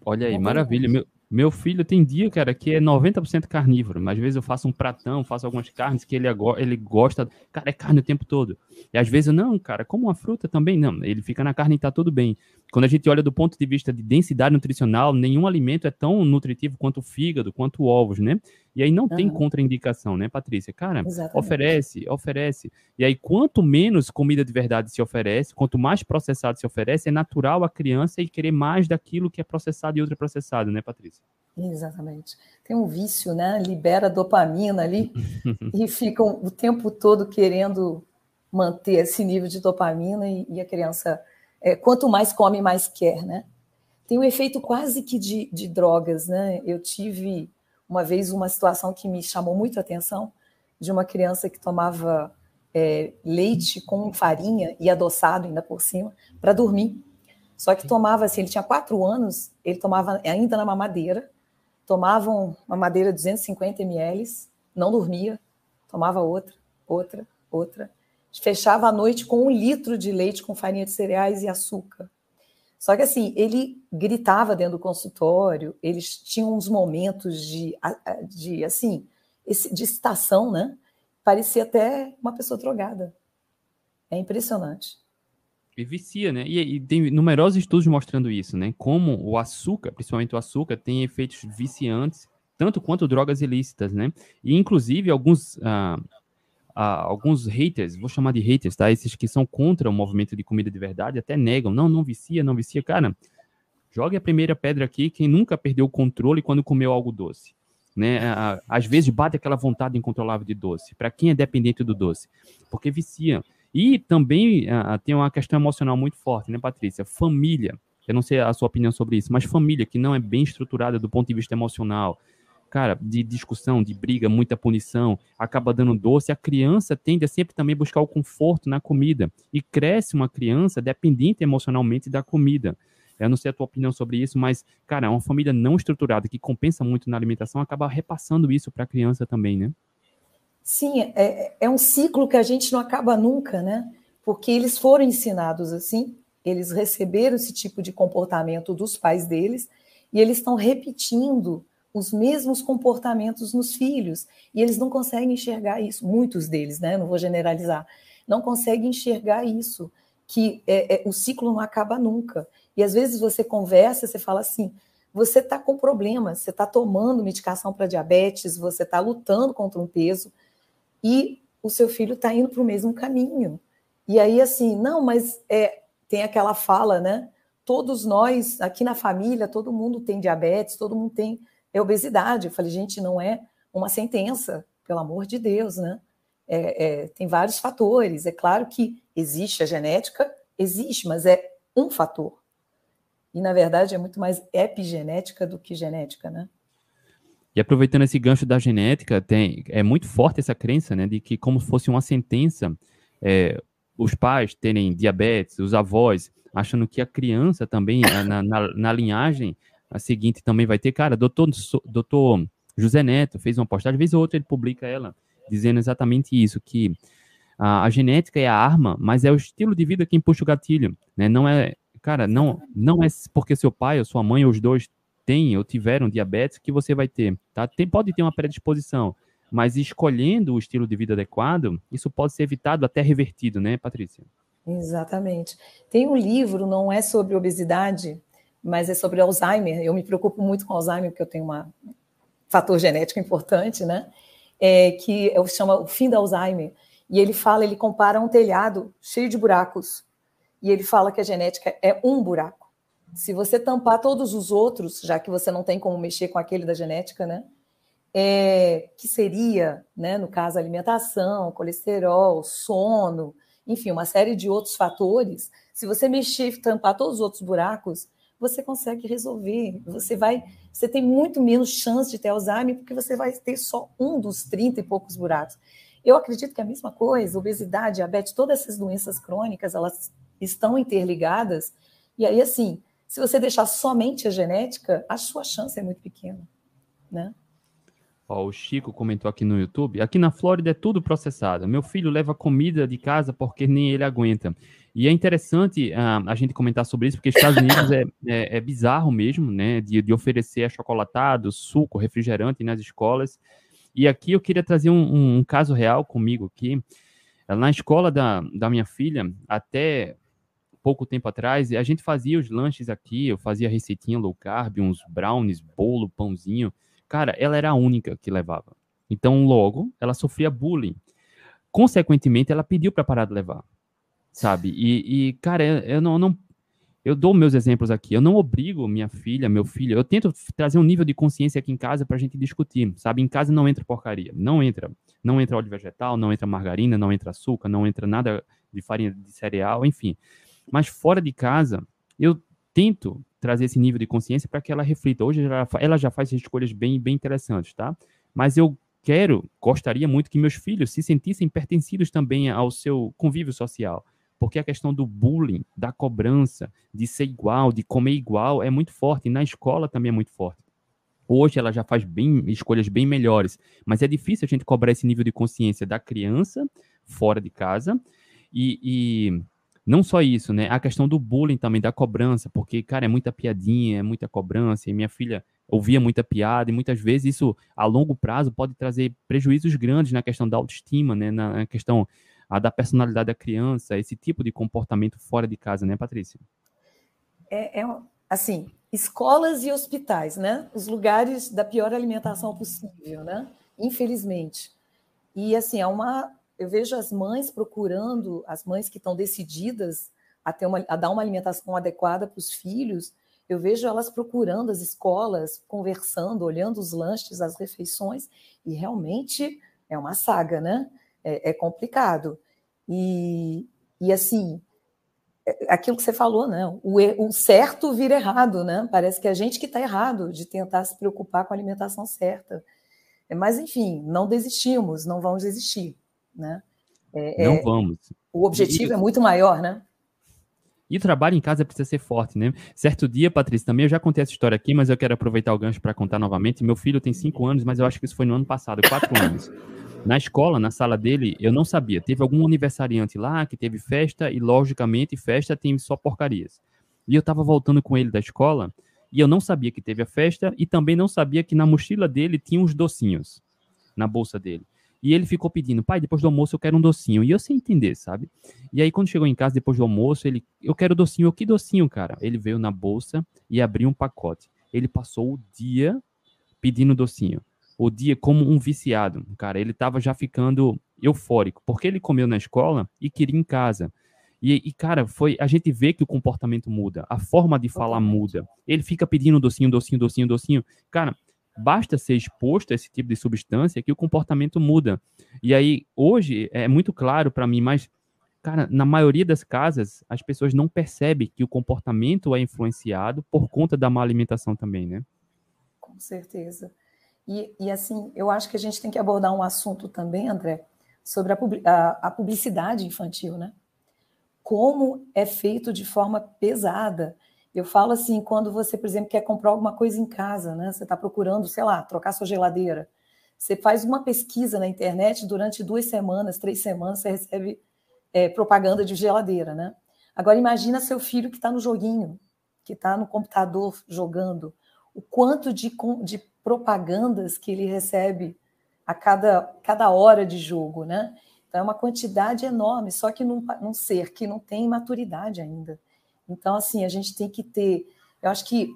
Olha aí, maravilha. Meu, meu filho tem dia, cara, que é 90% carnívoro, mas às vezes eu faço um pratão, faço algumas carnes que ele, ele gosta, cara, é carne o tempo todo. E às vezes eu, não, cara, como uma fruta também, não, ele fica na carne e tá tudo bem. Quando a gente olha do ponto de vista de densidade nutricional, nenhum alimento é tão nutritivo quanto o fígado, quanto ovos, né? E aí não uhum. tem contraindicação, né, Patrícia? Cara, Exatamente. oferece, oferece. E aí, quanto menos comida de verdade se oferece, quanto mais processado se oferece, é natural a criança ir querer mais daquilo que é processado e ultraprocessado, né, Patrícia? Exatamente. Tem um vício, né? Libera dopamina ali e ficam o tempo todo querendo manter esse nível de dopamina e, e a criança, é, quanto mais come, mais quer, né? tem um efeito quase que de, de drogas, né? Eu tive uma vez uma situação que me chamou muito a atenção de uma criança que tomava é, leite com farinha e adoçado ainda por cima para dormir. Só que tomava assim, ele tinha quatro anos, ele tomava ainda na mamadeira, tomava uma madeira 250 ml, não dormia, tomava outra, outra, outra, fechava a noite com um litro de leite com farinha de cereais e açúcar. Só que assim, ele gritava dentro do consultório, eles tinham uns momentos de, de assim, de excitação, né? Parecia até uma pessoa drogada. É impressionante. E vicia, né? E, e, tem numerosos estudos mostrando isso, né? Como o açúcar, principalmente o açúcar, tem efeitos viciantes, tanto quanto drogas ilícitas, né? E inclusive alguns ah, alguns haters, vou chamar de haters, tá? Esses que são contra o movimento de comida de verdade, até negam, não, não vicia, não vicia. Cara, jogue a primeira pedra aqui quem nunca perdeu o controle quando comeu algo doce. Né? Às vezes bate aquela vontade incontrolável de doce, para quem é dependente do doce, porque vicia. E também tem uma questão emocional muito forte, né, Patrícia? Família. Eu não sei a sua opinião sobre isso, mas família que não é bem estruturada do ponto de vista emocional, cara, de discussão, de briga, muita punição, acaba dando doce, a criança tende a sempre também buscar o conforto na comida. E cresce uma criança dependente emocionalmente da comida. Eu não sei a tua opinião sobre isso, mas, cara, uma família não estruturada que compensa muito na alimentação acaba repassando isso para a criança também, né? Sim, é, é um ciclo que a gente não acaba nunca, né? Porque eles foram ensinados assim, eles receberam esse tipo de comportamento dos pais deles e eles estão repetindo os mesmos comportamentos nos filhos e eles não conseguem enxergar isso. Muitos deles, né? Não vou generalizar, não conseguem enxergar isso, que é, é, o ciclo não acaba nunca. E às vezes você conversa, você fala assim: você está com problema, você está tomando medicação para diabetes, você está lutando contra um peso e o seu filho está indo para o mesmo caminho. E aí, assim, não, mas é, tem aquela fala, né? Todos nós, aqui na família, todo mundo tem diabetes, todo mundo tem é obesidade. Eu falei, gente, não é uma sentença, pelo amor de Deus, né? É, é, tem vários fatores. É claro que existe a genética, existe, mas é um fator. E, na verdade, é muito mais epigenética do que genética, né? E aproveitando esse gancho da genética, tem, é muito forte essa crença, né, de que como se fosse uma sentença, é, os pais terem diabetes, os avós, achando que a criança também, na, na, na linhagem, a seguinte também vai ter, cara, doutor, doutor José Neto fez uma postagem, vez ou outra ele publica ela, dizendo exatamente isso, que a, a, genética é a arma, mas é o estilo de vida quem puxa o gatilho, né? Não é, cara, não, não é porque seu pai ou sua mãe ou os dois têm ou tiveram diabetes que você vai ter, tá? Tem, pode ter uma predisposição, mas escolhendo o estilo de vida adequado, isso pode ser evitado até revertido, né, Patrícia? Exatamente. Tem um livro, não é sobre obesidade, mas é sobre Alzheimer. Eu me preocupo muito com Alzheimer, porque eu tenho um fator genético importante, né? É, que eu chama o fim da Alzheimer. E ele fala, ele compara um telhado cheio de buracos. E ele fala que a genética é um buraco. Se você tampar todos os outros, já que você não tem como mexer com aquele da genética, né? É, que seria, né, no caso, alimentação, colesterol, sono, enfim, uma série de outros fatores. Se você mexer e tampar todos os outros buracos, você consegue resolver. Você vai, você tem muito menos chance de ter Alzheimer porque você vai ter só um dos 30 e poucos buracos. Eu acredito que é a mesma coisa, obesidade, diabetes, todas essas doenças crônicas, elas estão interligadas. E aí, assim, se você deixar somente a genética, a sua chance é muito pequena, né? Ó, o Chico comentou aqui no YouTube. Aqui na Flórida é tudo processado. Meu filho leva comida de casa porque nem ele aguenta. E é interessante uh, a gente comentar sobre isso, porque Estados Unidos é, é, é, bizarro mesmo, né? De, de oferecer achocolatado, suco, refrigerante nas escolas. E aqui eu queria trazer um, um, um caso real comigo aqui. Na escola da, da minha filha, até pouco tempo atrás, a gente fazia os lanches aqui, eu fazia receitinha low carb, uns brownies, bolo, pãozinho. Cara, ela era a única que levava. Então, logo, ela sofria bullying. Consequentemente, ela pediu para parar de levar sabe? E, e cara, eu não, não, eu dou meus exemplos aqui. Eu não obrigo minha filha, meu filho. Eu tento trazer um nível de consciência aqui em casa para a gente discutir, sabe? Em casa não entra porcaria, não entra, não entra óleo vegetal, não entra margarina, não entra açúcar, não entra nada de farinha de cereal, enfim. Mas fora de casa, eu tento trazer esse nível de consciência para que ela reflita. Hoje ela já faz escolhas bem, bem interessantes, tá? Mas eu quero, gostaria muito que meus filhos se sentissem pertencidos também ao seu convívio social. Porque a questão do bullying, da cobrança, de ser igual, de comer igual, é muito forte. E na escola também é muito forte. Hoje ela já faz bem escolhas bem melhores, mas é difícil a gente cobrar esse nível de consciência da criança fora de casa e, e não só isso, né? A questão do bullying também, da cobrança, porque, cara, é muita piadinha, é muita cobrança, e minha filha ouvia muita piada, e muitas vezes isso, a longo prazo, pode trazer prejuízos grandes na questão da autoestima, né? Na questão a, da personalidade da criança, esse tipo de comportamento fora de casa, né, Patrícia? É, é assim, escolas e hospitais, né? Os lugares da pior alimentação possível, né? Infelizmente. E assim, é uma eu vejo as mães procurando, as mães que estão decididas a, ter uma, a dar uma alimentação adequada para os filhos, eu vejo elas procurando as escolas, conversando, olhando os lanches, as refeições, e realmente é uma saga, né? É, é complicado. E, e assim, é, aquilo que você falou, né? O, o, certo vira errado, né? Parece que é a gente que está errado de tentar se preocupar com a alimentação certa. Mas, enfim, não desistimos, não vamos desistir. Né? É, não é, vamos. O objetivo é muito maior, né? E o trabalho em casa precisa ser forte, né? Certo dia, Patrícia, também eu já contei essa história aqui, mas eu quero aproveitar o gancho para contar novamente. Meu filho tem cinco anos, mas eu acho que isso foi no ano passado, quatro anos. Na escola, na sala dele, eu não sabia. Teve algum aniversariante lá que teve festa, e logicamente, festa tem só porcarias. E eu estava voltando com ele da escola, e eu não sabia que teve a festa, e também não sabia que na mochila dele tinha uns docinhos na bolsa dele. E ele ficou pedindo, pai, depois do almoço eu quero um docinho. E eu sem entender, sabe? E aí, quando chegou em casa depois do almoço, ele, eu quero docinho. Eu, que docinho, cara? Ele veio na bolsa e abriu um pacote. Ele passou o dia pedindo docinho. O dia como um viciado, cara. Ele tava já ficando eufórico, porque ele comeu na escola e queria em casa. E, e, cara, foi a gente vê que o comportamento muda, a forma de falar muda. Ele fica pedindo docinho, docinho, docinho, docinho. Cara, basta ser exposto a esse tipo de substância que o comportamento muda. E aí, hoje, é muito claro para mim, mas, cara, na maioria das casas, as pessoas não percebem que o comportamento é influenciado por conta da má alimentação também, né? Com certeza. E, e assim, eu acho que a gente tem que abordar um assunto também, André, sobre a, a, a publicidade infantil, né? Como é feito de forma pesada eu falo assim, quando você, por exemplo, quer comprar alguma coisa em casa, né? Você está procurando, sei lá, trocar sua geladeira. Você faz uma pesquisa na internet durante duas semanas, três semanas, você recebe é, propaganda de geladeira, né? Agora imagina seu filho que está no joguinho, que está no computador jogando, o quanto de, de propagandas que ele recebe a cada, cada hora de jogo, né? Então é uma quantidade enorme, só que num, num ser que não tem maturidade ainda. Então, assim, a gente tem que ter. Eu acho que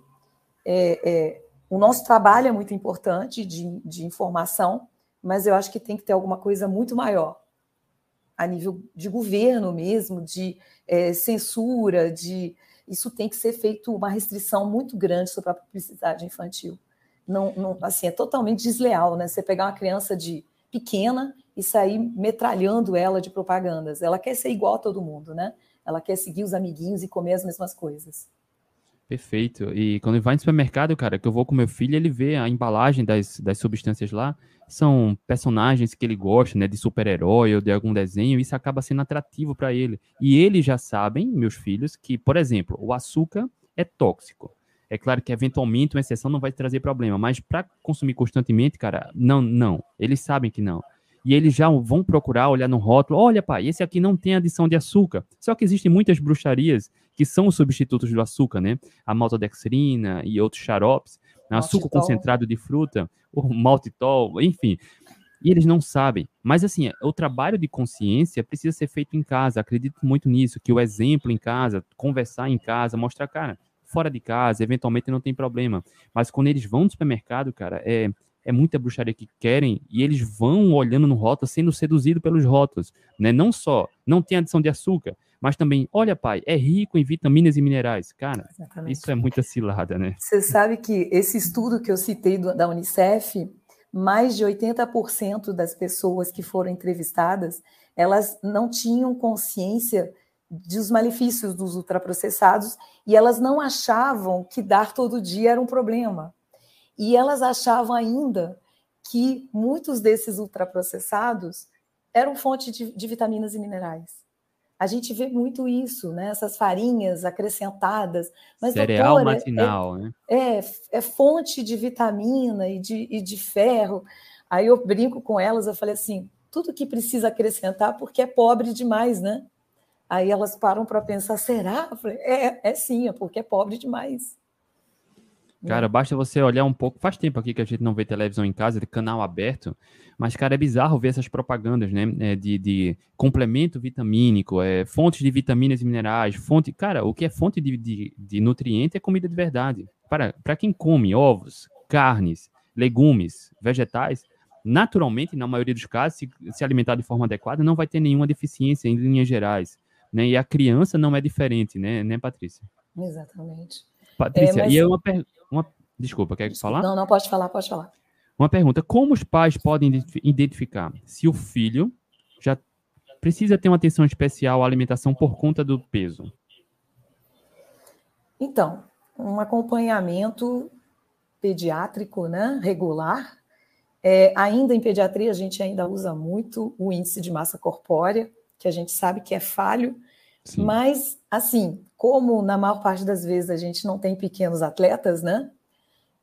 é, é, o nosso trabalho é muito importante de, de informação, mas eu acho que tem que ter alguma coisa muito maior, a nível de governo mesmo, de é, censura, de isso tem que ser feito uma restrição muito grande sobre a publicidade infantil. Não, não, assim, é totalmente desleal, né? Você pegar uma criança de pequena e sair metralhando ela de propagandas. Ela quer ser igual a todo mundo, né? Ela quer seguir os amiguinhos e comer as mesmas coisas. Perfeito. E quando vai no supermercado, cara, que eu vou com meu filho, ele vê a embalagem das, das substâncias lá, são personagens que ele gosta, né, de super-herói ou de algum desenho, e isso acaba sendo atrativo para ele. E eles já sabem, meus filhos, que, por exemplo, o açúcar é tóxico. É claro que eventualmente uma exceção não vai trazer problema, mas para consumir constantemente, cara, não, não. Eles sabem que não e eles já vão procurar olhar no rótulo, olha pai, esse aqui não tem adição de açúcar. Só que existem muitas bruxarias que são os substitutos do açúcar, né? A maltodextrina e outros xaropes, né? açúcar concentrado de fruta, o maltitol, enfim. E eles não sabem. Mas assim, o trabalho de consciência precisa ser feito em casa. Acredito muito nisso, que o exemplo em casa, conversar em casa, mostrar, cara, fora de casa, eventualmente não tem problema. Mas quando eles vão no supermercado, cara, é é muita bruxaria que querem e eles vão olhando no rótulo, sendo seduzidos pelos rótulos, né? Não só, não tem adição de açúcar, mas também, olha pai, é rico em vitaminas e minerais. Cara, Exatamente. isso é muita cilada, né? Você sabe que esse estudo que eu citei do, da Unicef, mais de 80% das pessoas que foram entrevistadas, elas não tinham consciência dos malefícios dos ultraprocessados e elas não achavam que dar todo dia era um problema. E elas achavam ainda que muitos desses ultraprocessados eram fonte de, de vitaminas e minerais. A gente vê muito isso, né? Essas farinhas acrescentadas. Mas, Cereal doutor, é, matinal, é, né? É, é fonte de vitamina e de, e de ferro. Aí eu brinco com elas, eu falei assim, tudo que precisa acrescentar porque é pobre demais, né? Aí elas param para pensar, será? Eu falei, é, é sim, é porque é pobre demais. Cara, basta você olhar um pouco. Faz tempo aqui que a gente não vê televisão em casa, de canal aberto. Mas, cara, é bizarro ver essas propagandas, né? É, de, de complemento vitamínico, é, fontes de vitaminas e minerais, fonte. Cara, o que é fonte de, de, de nutriente é comida de verdade. Para, para quem come ovos, carnes, legumes, vegetais, naturalmente, na maioria dos casos, se, se alimentar de forma adequada, não vai ter nenhuma deficiência em linhas gerais. Né? E a criança não é diferente, né, né Patrícia? Exatamente. Patrícia, é, mas... e é uma, uma Desculpa, quer falar? Não, não, pode falar, pode falar. Uma pergunta: como os pais podem identificar se o filho já precisa ter uma atenção especial à alimentação por conta do peso? Então, um acompanhamento pediátrico, né, regular. É, ainda em pediatria, a gente ainda usa muito o índice de massa corpórea, que a gente sabe que é falho, Sim. mas, assim, como na maior parte das vezes a gente não tem pequenos atletas, né?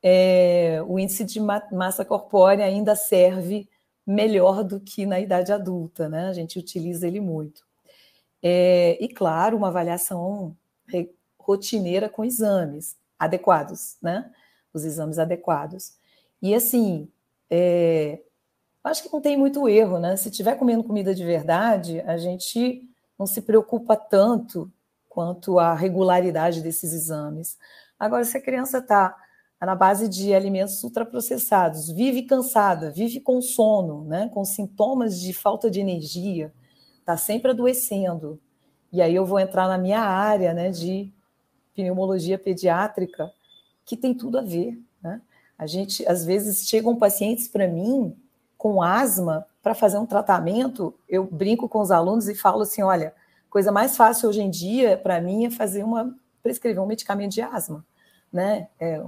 é, o índice de massa corpórea ainda serve melhor do que na idade adulta, né? A gente utiliza ele muito. É, e, claro, uma avaliação rotineira com exames adequados, né? Os exames adequados. E, assim, é, acho que não tem muito erro, né? Se estiver comendo comida de verdade, a gente não se preocupa tanto quanto a regularidade desses exames. Agora, se a criança está Tá na base de alimentos ultraprocessados, vive cansada, vive com sono, né, com sintomas de falta de energia, está sempre adoecendo. E aí eu vou entrar na minha área né, de pneumologia pediátrica, que tem tudo a ver. Né? A gente, às vezes, chegam pacientes para mim com asma para fazer um tratamento. Eu brinco com os alunos e falo assim: olha, coisa mais fácil hoje em dia para mim é fazer uma prescrever um medicamento de asma, né? É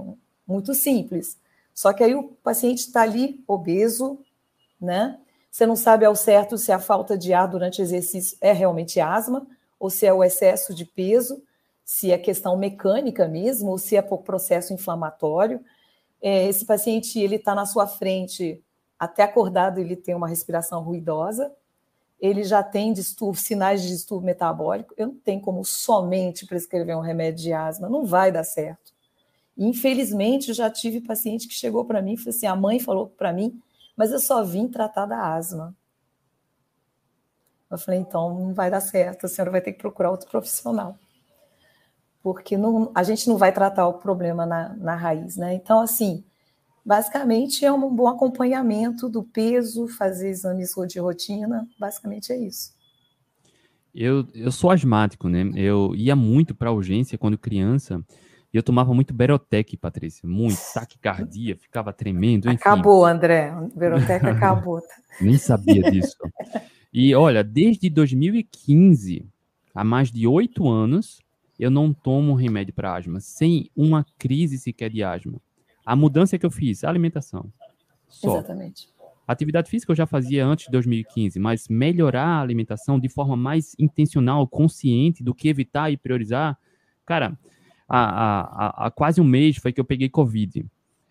muito simples. Só que aí o paciente está ali obeso, né? Você não sabe ao certo se a falta de ar durante exercício é realmente asma, ou se é o excesso de peso, se é questão mecânica mesmo, ou se é por processo inflamatório. É, esse paciente ele está na sua frente, até acordado ele tem uma respiração ruidosa, ele já tem distúrbio, sinais de distúrbio metabólico. Eu não tenho como somente prescrever um remédio de asma, não vai dar certo. Infelizmente, eu já tive paciente que chegou para mim e falou assim: a mãe falou para mim, mas eu só vim tratar da asma. Eu falei: então não vai dar certo, a senhora vai ter que procurar outro profissional. Porque não, a gente não vai tratar o problema na, na raiz, né? Então, assim, basicamente é um bom acompanhamento do peso, fazer exames de rotina, basicamente é isso. Eu, eu sou asmático, né? Eu ia muito para urgência quando criança. E eu tomava muito Berotec, Patrícia. Muito. Taquicardia, ficava tremendo. Enfim. Acabou, André. Berotec acabou. Nem sabia disso. E olha, desde 2015, há mais de oito anos, eu não tomo remédio para asma, sem uma crise sequer de asma. A mudança que eu fiz, a alimentação. Só. Exatamente. Atividade física eu já fazia antes de 2015, mas melhorar a alimentação de forma mais intencional, consciente do que evitar e priorizar, cara, há, há, há quase um mês foi que eu peguei Covid.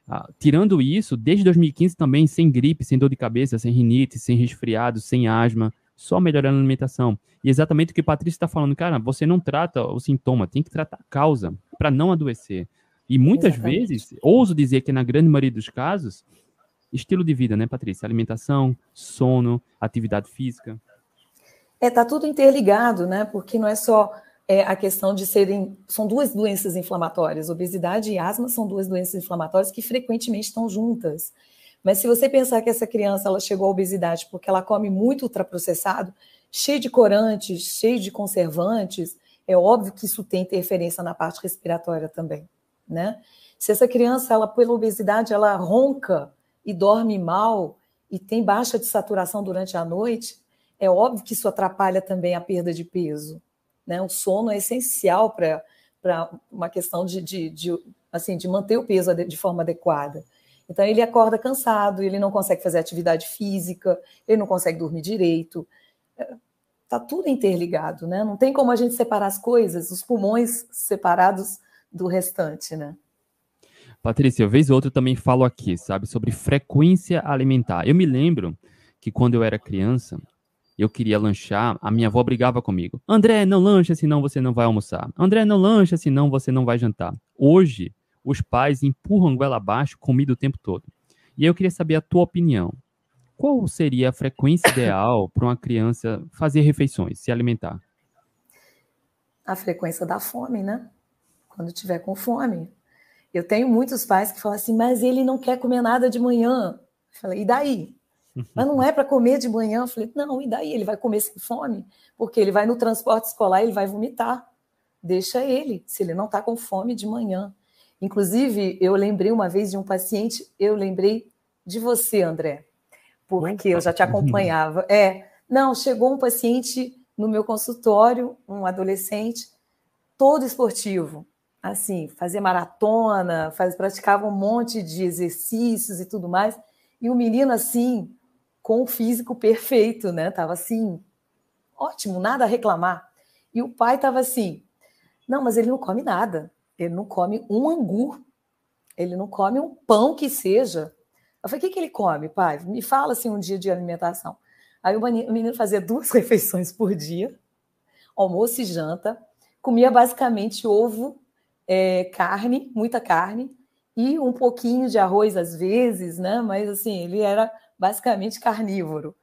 Ah, tirando isso, desde 2015 também, sem gripe, sem dor de cabeça, sem rinite, sem resfriado, sem asma, só melhorando a alimentação. E exatamente o que a Patrícia está falando, cara, você não trata o sintoma, tem que tratar a causa para não adoecer. E muitas exatamente. vezes, ouso dizer que na grande maioria dos casos, estilo de vida, né, Patrícia? Alimentação, sono, atividade física. É, tá tudo interligado, né? Porque não é só é a questão de serem. São duas doenças inflamatórias. Obesidade e asma são duas doenças inflamatórias que frequentemente estão juntas. Mas se você pensar que essa criança ela chegou à obesidade porque ela come muito ultraprocessado, cheio de corantes, cheio de conservantes, é óbvio que isso tem interferência na parte respiratória também, né? Se essa criança, ela pela obesidade, ela ronca e dorme mal e tem baixa de saturação durante a noite, é óbvio que isso atrapalha também a perda de peso, Né? O sono é essencial para uma questão de, de, de, assim, de manter o peso de forma adequada. Então, ele acorda cansado, ele não consegue fazer atividade física, ele não consegue dormir direito. Está é, tudo interligado, né? Não tem como a gente separar as coisas, os pulmões separados do restante, né? Patrícia, vez ou outra eu também falo aqui, sabe, sobre frequência alimentar. Eu me lembro que quando eu era criança, eu queria lanchar, a minha avó brigava comigo. André, não lancha, senão você não vai almoçar. André, não lancha, senão você não vai jantar. Hoje, os pais empurram goela abaixo comida o tempo todo. E eu queria saber a tua opinião. Qual seria a frequência ideal para uma criança fazer refeições, se alimentar? A frequência da fome, né? Quando tiver com fome. Eu tenho muitos pais que falam assim, mas ele não quer comer nada de manhã. Eu falei, e daí? Mas não é para comer de manhã? Eu falei, não, e daí? Ele vai comer sem fome? Porque ele vai no transporte escolar, ele vai vomitar. Deixa ele, se ele não está com fome de manhã. Inclusive, eu lembrei uma vez de um paciente, eu lembrei de você, André, porque eu já te acompanhava. É, não, chegou um paciente no meu consultório, um adolescente, todo esportivo, assim, fazia maratona, faz, praticava um monte de exercícios e tudo mais, e o menino, assim, com o físico perfeito, né? Tava assim, ótimo, nada a reclamar. E o pai tava assim, não, mas ele não come nada. Ele não come um angu. Ele não come um pão que seja. Eu falei, o que, que ele come, pai? Me fala assim um dia de alimentação. Aí o menino fazia duas refeições por dia, almoço e janta, comia basicamente ovo, é, carne, muita carne, e um pouquinho de arroz às vezes, né? Mas assim, ele era basicamente carnívoro.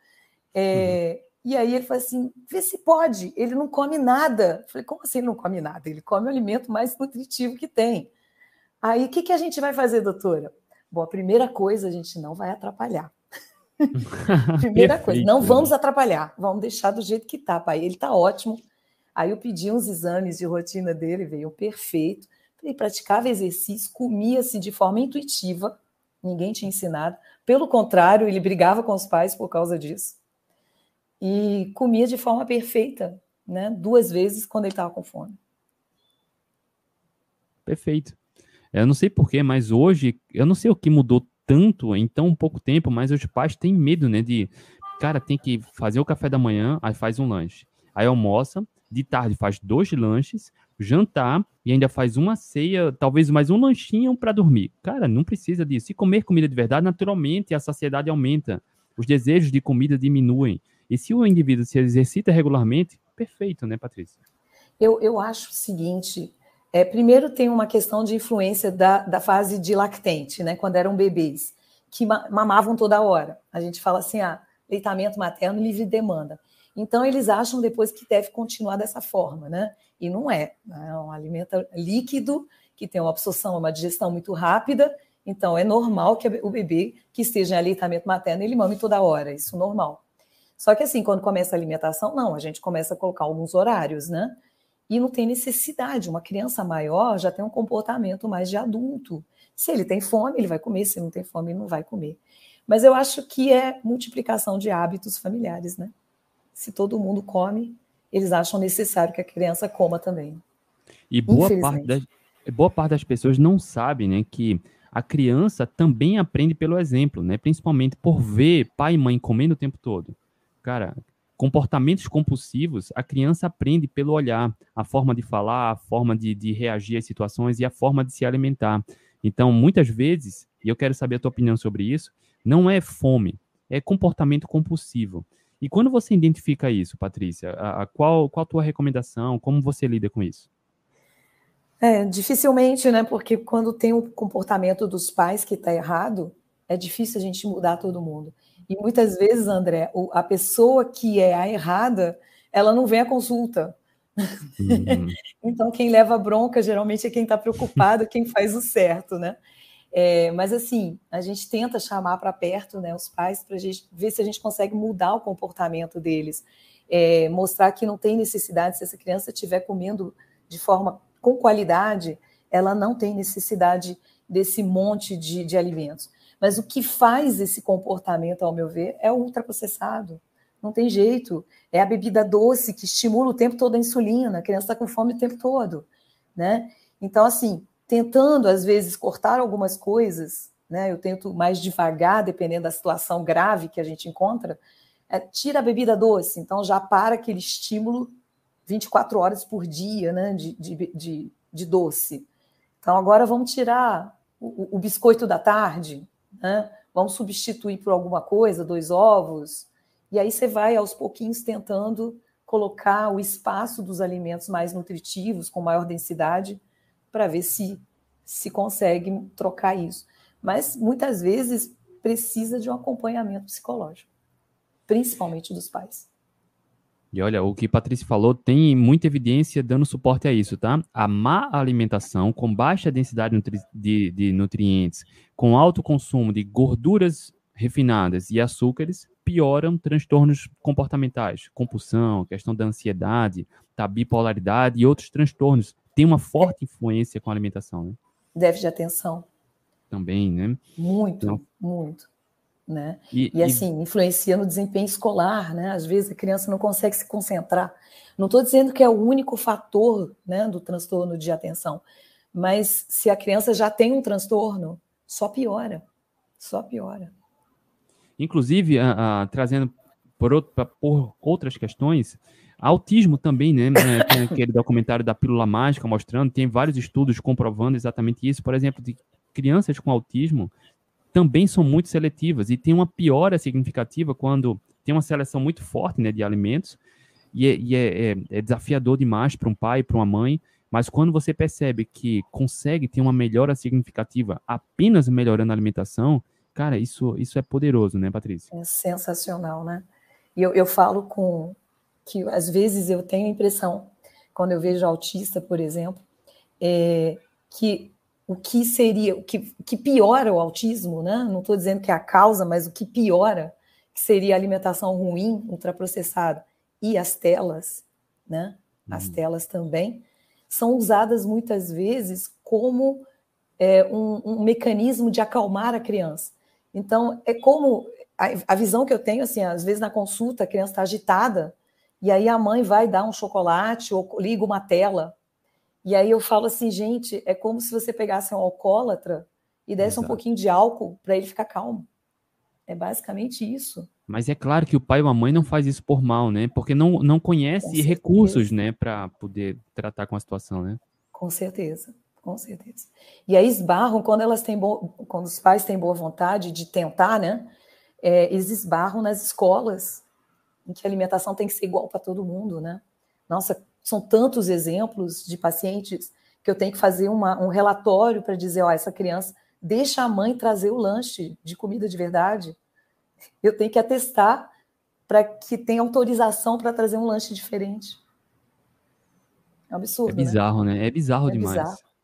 É, uhum. E aí ele falou assim: vê se pode, ele não come nada. Eu falei, como assim ele não come nada? Ele come o alimento mais nutritivo que tem. Aí o que, que a gente vai fazer, doutora? Bom, a primeira coisa, a gente não vai atrapalhar. primeira coisa, não vamos atrapalhar, vamos deixar do jeito que tá, pai. Ele tá ótimo. Aí eu pedi uns exames de rotina dele, veio perfeito. Ele praticava exercício, comia-se de forma intuitiva, ninguém tinha ensinado. Pelo contrário, ele brigava com os pais por causa disso e comia de forma perfeita, né? Duas vezes quando ele estava com fome. Perfeito. Eu não sei porquê, mas hoje, eu não sei o que mudou tanto em tão pouco tempo, mas os pais têm medo, né? De, cara, tem que fazer o café da manhã, aí faz um lanche. Aí almoça, de tarde faz dois lanches, jantar e ainda faz uma ceia, talvez mais um lanchinho para dormir. Cara, não precisa disso. Se comer comida de verdade, naturalmente a saciedade aumenta. Os desejos de comida diminuem. E se o indivíduo se exercita regularmente, perfeito, né, Patrícia? Eu, eu acho o seguinte: é, primeiro tem uma questão de influência da, da fase de lactente, né, quando eram bebês, que mamavam toda hora. A gente fala assim, ah, leitamento materno livre demanda. Então, eles acham depois que deve continuar dessa forma, né? E não é. Né? É um alimento líquido, que tem uma absorção, uma digestão muito rápida. Então, é normal que o bebê que esteja em aleitamento materno, ele mame toda hora. Isso é normal. Só que assim, quando começa a alimentação, não, a gente começa a colocar alguns horários, né? E não tem necessidade. Uma criança maior já tem um comportamento mais de adulto. Se ele tem fome, ele vai comer. Se não tem fome, ele não vai comer. Mas eu acho que é multiplicação de hábitos familiares, né? Se todo mundo come, eles acham necessário que a criança coma também. E boa parte, das, boa parte das pessoas não sabe, né, que a criança também aprende pelo exemplo, né? Principalmente por ver pai e mãe comendo o tempo todo. Cara, comportamentos compulsivos, a criança aprende pelo olhar, a forma de falar, a forma de, de reagir às situações e a forma de se alimentar. Então, muitas vezes, e eu quero saber a tua opinião sobre isso, não é fome, é comportamento compulsivo. E quando você identifica isso, Patrícia, a, a qual, qual a tua recomendação? Como você lida com isso? É, dificilmente, né? Porque quando tem o comportamento dos pais que está errado, é difícil a gente mudar todo mundo. E muitas vezes, André, a pessoa que é a errada, ela não vem à consulta. Uhum. então, quem leva bronca geralmente é quem está preocupado, quem faz o certo, né? É, mas assim, a gente tenta chamar para perto né, os pais para a gente ver se a gente consegue mudar o comportamento deles, é, mostrar que não tem necessidade, se essa criança estiver comendo de forma com qualidade, ela não tem necessidade desse monte de, de alimentos. Mas o que faz esse comportamento, ao meu ver, é o ultraprocessado. Não tem jeito. É a bebida doce que estimula o tempo todo a insulina, a criança está com fome o tempo todo, né? Então, assim, tentando, às vezes, cortar algumas coisas, né? Eu tento mais devagar, dependendo da situação grave que a gente encontra, é, tira a bebida doce, então já para aquele estímulo 24 horas por dia, né? De, de, de, de doce. Então, agora vamos tirar o, o biscoito da tarde, né? Vamos substituir por alguma coisa, dois ovos, e aí você vai aos pouquinhos tentando colocar o espaço dos alimentos mais nutritivos, com maior densidade, para ver se se consegue trocar isso. Mas muitas vezes precisa de um acompanhamento psicológico, principalmente dos pais. E olha, o que Patrícia falou tem muita evidência dando suporte a isso, tá? A má alimentação com baixa densidade de, de nutrientes, com alto consumo de gorduras refinadas e açúcares, pioram transtornos comportamentais, compulsão, questão da ansiedade, da bipolaridade e outros transtornos. Tem uma forte influência com a alimentação, né? Déficit de atenção. Também, né? Muito, então, muito. Né? E, e assim, e... influencia no desempenho escolar, né? Às vezes a criança não consegue se concentrar. Não estou dizendo que é o único fator né, do transtorno de atenção, mas se a criança já tem um transtorno, só piora, só piora. Inclusive, a, a, trazendo por, outro, por, outras questões, autismo também, né? É, tem aquele documentário da pílula mágica mostrando, tem vários estudos comprovando exatamente isso. Por exemplo, de crianças com autismo também são muito seletivas e tem uma piora significativa quando tem uma seleção muito forte né, de alimentos e é, e é, é, é desafiador demais para um pai, para uma mãe, mas quando você percebe que consegue ter uma melhora significativa apenas melhorando a alimentação, Cara, isso, isso é poderoso, né, Patrícia? É sensacional, né? E eu, eu falo com que às vezes eu tenho a impressão, quando eu vejo autista, por exemplo, é, que o que seria, o que, que piora o autismo, né? Não estou dizendo que é a causa, mas o que piora, que seria a alimentação ruim, ultraprocessada, e as telas, né? As uhum. telas também, são usadas muitas vezes como é, um, um mecanismo de acalmar a criança. Então, é como a, a visão que eu tenho, assim, às vezes na consulta a criança está agitada, e aí a mãe vai dar um chocolate ou liga uma tela. E aí eu falo assim, gente, é como se você pegasse um alcoólatra e desse Exato. um pouquinho de álcool para ele ficar calmo. É basicamente isso. Mas é claro que o pai ou a mãe não faz isso por mal, né? Porque não, não conhece recursos, né, para poder tratar com a situação, né? Com certeza com certeza. E aí esbarram quando elas têm bo... quando os pais têm boa vontade de tentar, né? É, eles esbarram nas escolas em que a alimentação tem que ser igual para todo mundo, né? Nossa, são tantos exemplos de pacientes que eu tenho que fazer uma, um relatório para dizer, ó, essa criança deixa a mãe trazer o lanche de comida de verdade. Eu tenho que atestar para que tenha autorização para trazer um lanche diferente. É um absurdo. É bizarro, né? né? É bizarro é demais. Bizarro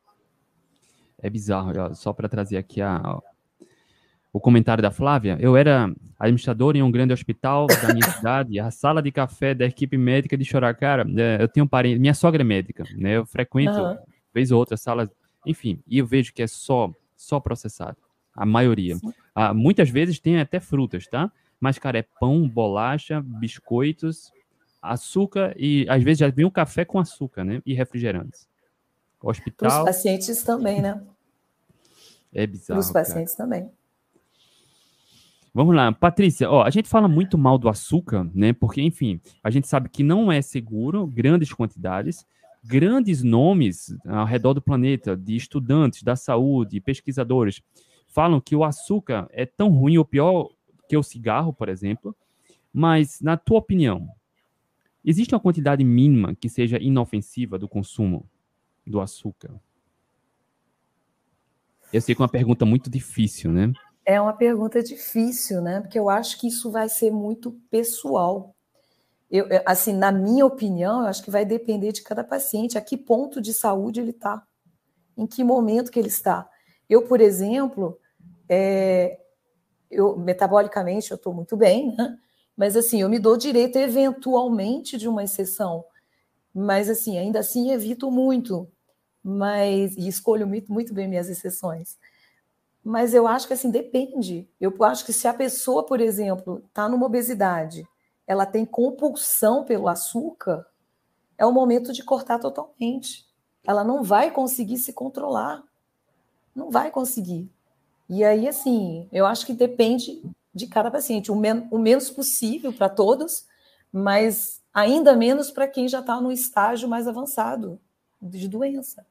é bizarro. Só para trazer aqui a, o comentário da Flávia. Eu era administrador em um grande hospital da minha cidade. A sala de café da equipe médica de Choracara, é, eu tenho um parente, minha sogra é médica, né? Eu frequento, uhum. vez ou outra, salas, enfim, e eu vejo que é só, só processado. A maioria. Ah, muitas vezes tem até frutas, tá? Mas, cara, é pão, bolacha, biscoitos, açúcar e às vezes já vem o café com açúcar, né? E refrigerantes. Hospital. Para os pacientes também, né? É bizarro. Para os pacientes cara. também. Vamos lá, Patrícia, ó, a gente fala muito mal do açúcar, né? Porque, enfim, a gente sabe que não é seguro, grandes quantidades, grandes nomes ao redor do planeta, de estudantes da saúde, pesquisadores, falam que o açúcar é tão ruim ou pior que o cigarro, por exemplo. Mas, na tua opinião, existe uma quantidade mínima que seja inofensiva do consumo do açúcar? Eu sei que é uma pergunta muito difícil, né? É uma pergunta difícil, né? Porque eu acho que isso vai ser muito pessoal. Eu, assim, na minha opinião, eu acho que vai depender de cada paciente, a que ponto de saúde ele está, em que momento que ele está. Eu, por exemplo, é, eu metabolicamente eu estou muito bem, né? mas assim, eu me dou direito eventualmente de uma exceção, mas assim, ainda assim evito muito mas e escolho muito, muito bem minhas exceções. Mas eu acho que assim depende. Eu acho que se a pessoa, por exemplo, está numa obesidade, ela tem compulsão pelo açúcar, é o momento de cortar totalmente. Ela não vai conseguir se controlar. Não vai conseguir. E aí, assim, eu acho que depende de cada paciente. O, men o menos possível para todos, mas ainda menos para quem já está no estágio mais avançado de doença.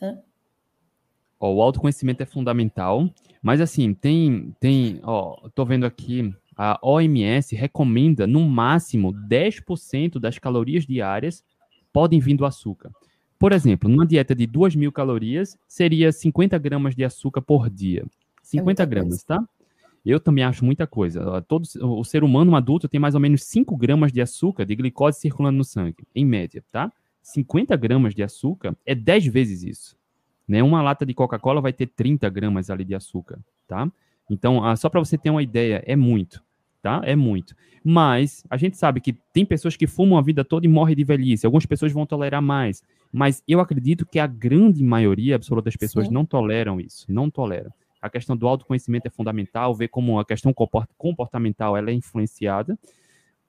Né? Ó, o autoconhecimento é fundamental, mas assim, tem, tem, ó, tô vendo aqui, a OMS recomenda no máximo 10% das calorias diárias podem vir do açúcar. Por exemplo, numa dieta de 2 mil calorias, seria 50 gramas de açúcar por dia. 50 é gramas, coisa. tá? Eu também acho muita coisa. Todo, o ser humano adulto tem mais ou menos 5 gramas de açúcar de glicose circulando no sangue, em média, tá? 50 gramas de açúcar é 10 vezes isso. Né? Uma lata de Coca-Cola vai ter 30 gramas ali de açúcar, tá? Então, ah, só para você ter uma ideia, é muito, tá? É muito. Mas a gente sabe que tem pessoas que fumam a vida toda e morrem de velhice. Algumas pessoas vão tolerar mais. Mas eu acredito que a grande maioria absoluta das pessoas Sim. não toleram isso, não toleram. A questão do autoconhecimento é fundamental, ver como a questão comportamental ela é influenciada.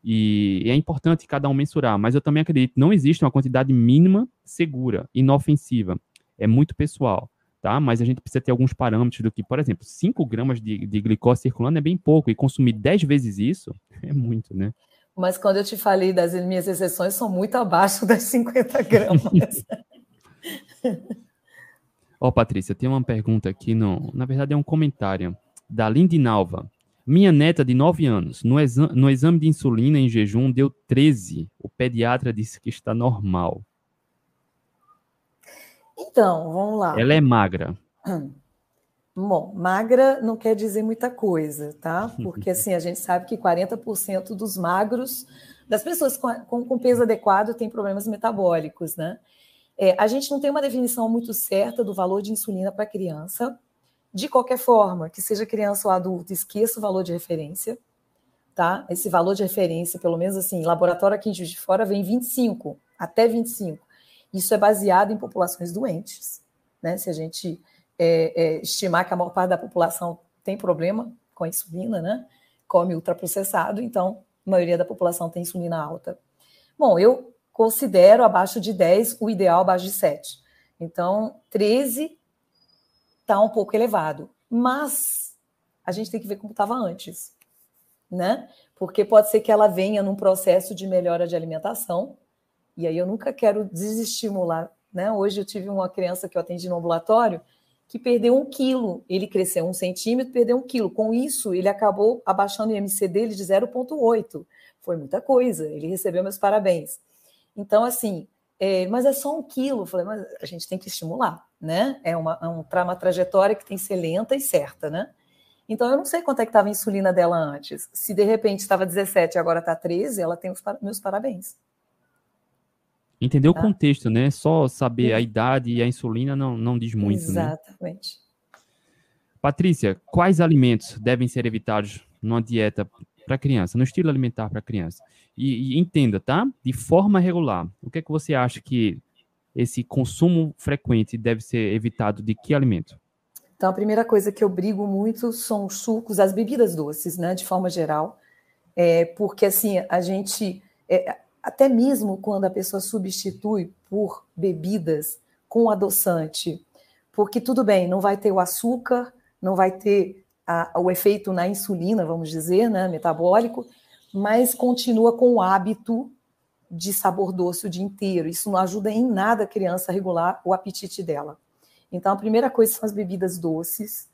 E é importante cada um mensurar, mas eu também acredito que não existe uma quantidade mínima segura, inofensiva é muito pessoal, tá? Mas a gente precisa ter alguns parâmetros do que, por exemplo, 5 gramas de, de glicose circulando é bem pouco, e consumir 10 vezes isso é muito, né? Mas quando eu te falei das minhas exceções, são muito abaixo das 50 gramas. Ó, oh, Patrícia, tem uma pergunta aqui, no, na verdade é um comentário, da Lindinalva. Minha neta de 9 anos, no, exa no exame de insulina em jejum, deu 13. O pediatra disse que está normal. Então, vamos lá. Ela é magra. Bom, magra não quer dizer muita coisa, tá? Porque assim, a gente sabe que 40% dos magros, das pessoas com, com, com, peso adequado, têm problemas metabólicos, né? É, a gente não tem uma definição muito certa do valor de insulina para criança. De qualquer forma, que seja criança ou adulto, esqueça o valor de referência, tá? Esse valor de referência, pelo menos assim, laboratório aqui de fora vem 25, até 25. Isso é baseado em populações doentes. Né? Se a gente é, é, estimar que a maior parte da população tem problema com a insulina, né? come ultraprocessado, então a maioria da população tem insulina alta. Bom, eu considero abaixo de 10 o ideal abaixo de 7. Então, 13 está um pouco elevado, mas a gente tem que ver como estava antes, né? Porque pode ser que ela venha num processo de melhora de alimentação, e aí eu nunca quero desestimular. Né? Hoje eu tive uma criança que eu atendi no ambulatório que perdeu um quilo. Ele cresceu um centímetro, perdeu um quilo. Com isso, ele acabou abaixando o IMC dele de 0,8. Foi muita coisa. Ele recebeu meus parabéns. Então, assim, é, mas é só um quilo. Eu falei, mas a gente tem que estimular, né? É uma, é um, uma trajetória que tem que ser lenta e certa, né? Então, eu não sei quanto é que estava a insulina dela antes. Se de repente estava 17 e agora está 13, ela tem os meus parabéns. Entender tá? o contexto, né? Só saber a idade e a insulina não, não diz muito, né? Exatamente. Né? Patrícia, quais alimentos devem ser evitados numa dieta para criança, no estilo alimentar para criança? E, e, entenda, tá? De forma regular. O que é que você acha que esse consumo frequente deve ser evitado de que alimento? Então, a primeira coisa que eu brigo muito são os sucos, as bebidas doces, né? De forma geral. É, porque, assim, a gente... É, até mesmo quando a pessoa substitui por bebidas com adoçante, porque tudo bem, não vai ter o açúcar, não vai ter a, o efeito na insulina, vamos dizer, né, metabólico, mas continua com o hábito de sabor doce o dia inteiro. Isso não ajuda em nada a criança a regular o apetite dela. Então, a primeira coisa são as bebidas doces,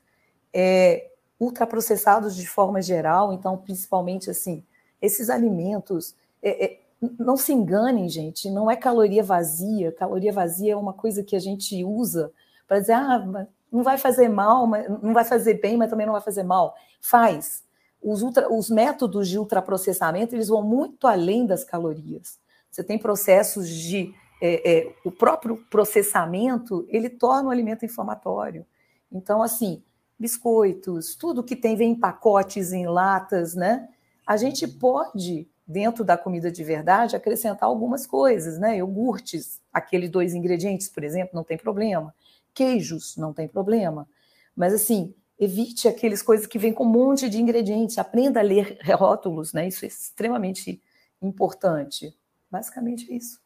é, ultraprocessados de forma geral, então, principalmente assim, esses alimentos. É, é, não se enganem, gente, não é caloria vazia. Caloria vazia é uma coisa que a gente usa para dizer, ah, não vai fazer mal, não vai fazer bem, mas também não vai fazer mal. Faz. Os, ultra, os métodos de ultraprocessamento, eles vão muito além das calorias. Você tem processos de... É, é, o próprio processamento, ele torna o alimento inflamatório. Então, assim, biscoitos, tudo que tem vem em pacotes, em latas, né? A gente pode dentro da comida de verdade, acrescentar algumas coisas, né? Iogurtes, aqueles dois ingredientes, por exemplo, não tem problema. Queijos, não tem problema. Mas, assim, Evite aqueles coisas que vêm com um monte de ingredientes. Aprenda a ler rótulos, né? Isso é extremamente importante. Basicamente é isso.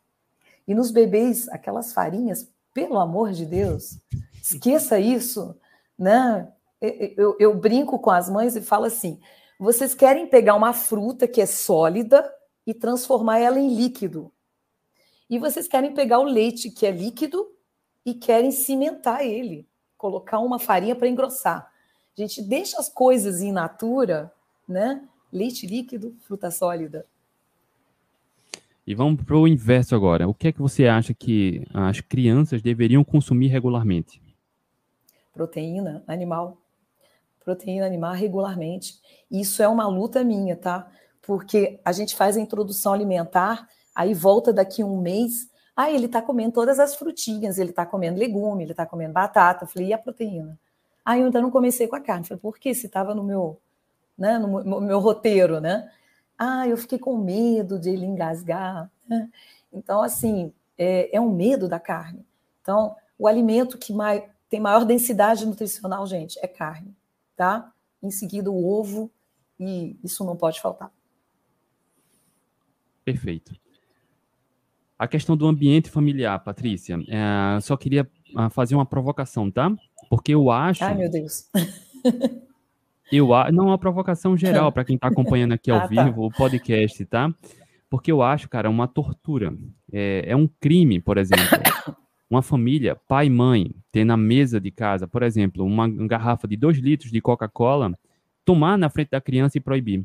E nos bebês, aquelas farinhas, pelo amor de Deus, esqueça isso, né? Eu, eu, brinco com as mães e falo assim: vocês querem pegar uma fruta que é sólida e transformar ela em líquido. E vocês querem pegar o leite que é líquido e querem cimentar ele, colocar uma farinha para engrossar. A gente deixa as coisas in natura, né? Leite líquido, fruta sólida. E vamos para o inverso agora. O que é que você acha que as crianças deveriam consumir regularmente? Proteína animal. Proteína animal regularmente. Isso é uma luta minha, tá? Porque a gente faz a introdução alimentar, aí volta daqui um mês, ah, ele está comendo todas as frutinhas, ele está comendo legume, ele está comendo batata. Eu falei, e a proteína? Ah, eu ainda não comecei com a carne. Eu falei, por quê? Se estava no meu, né, no meu, meu roteiro, né? Ah, eu fiquei com medo de ele engasgar. Né? Então, assim, é, é um medo da carne. Então, o alimento que mais, tem maior densidade nutricional, gente, é carne, tá? Em seguida, o ovo, e isso não pode faltar. Perfeito. A questão do ambiente familiar, Patrícia, é, só queria ah, fazer uma provocação, tá? Porque eu acho. Ai, meu Deus. Eu, não, uma provocação geral para quem está acompanhando aqui ao ah, tá. vivo tá. o podcast, tá? Porque eu acho, cara, uma tortura. É, é um crime, por exemplo. Uma família, pai e mãe, ter na mesa de casa, por exemplo, uma garrafa de 2 litros de Coca-Cola, tomar na frente da criança e proibir.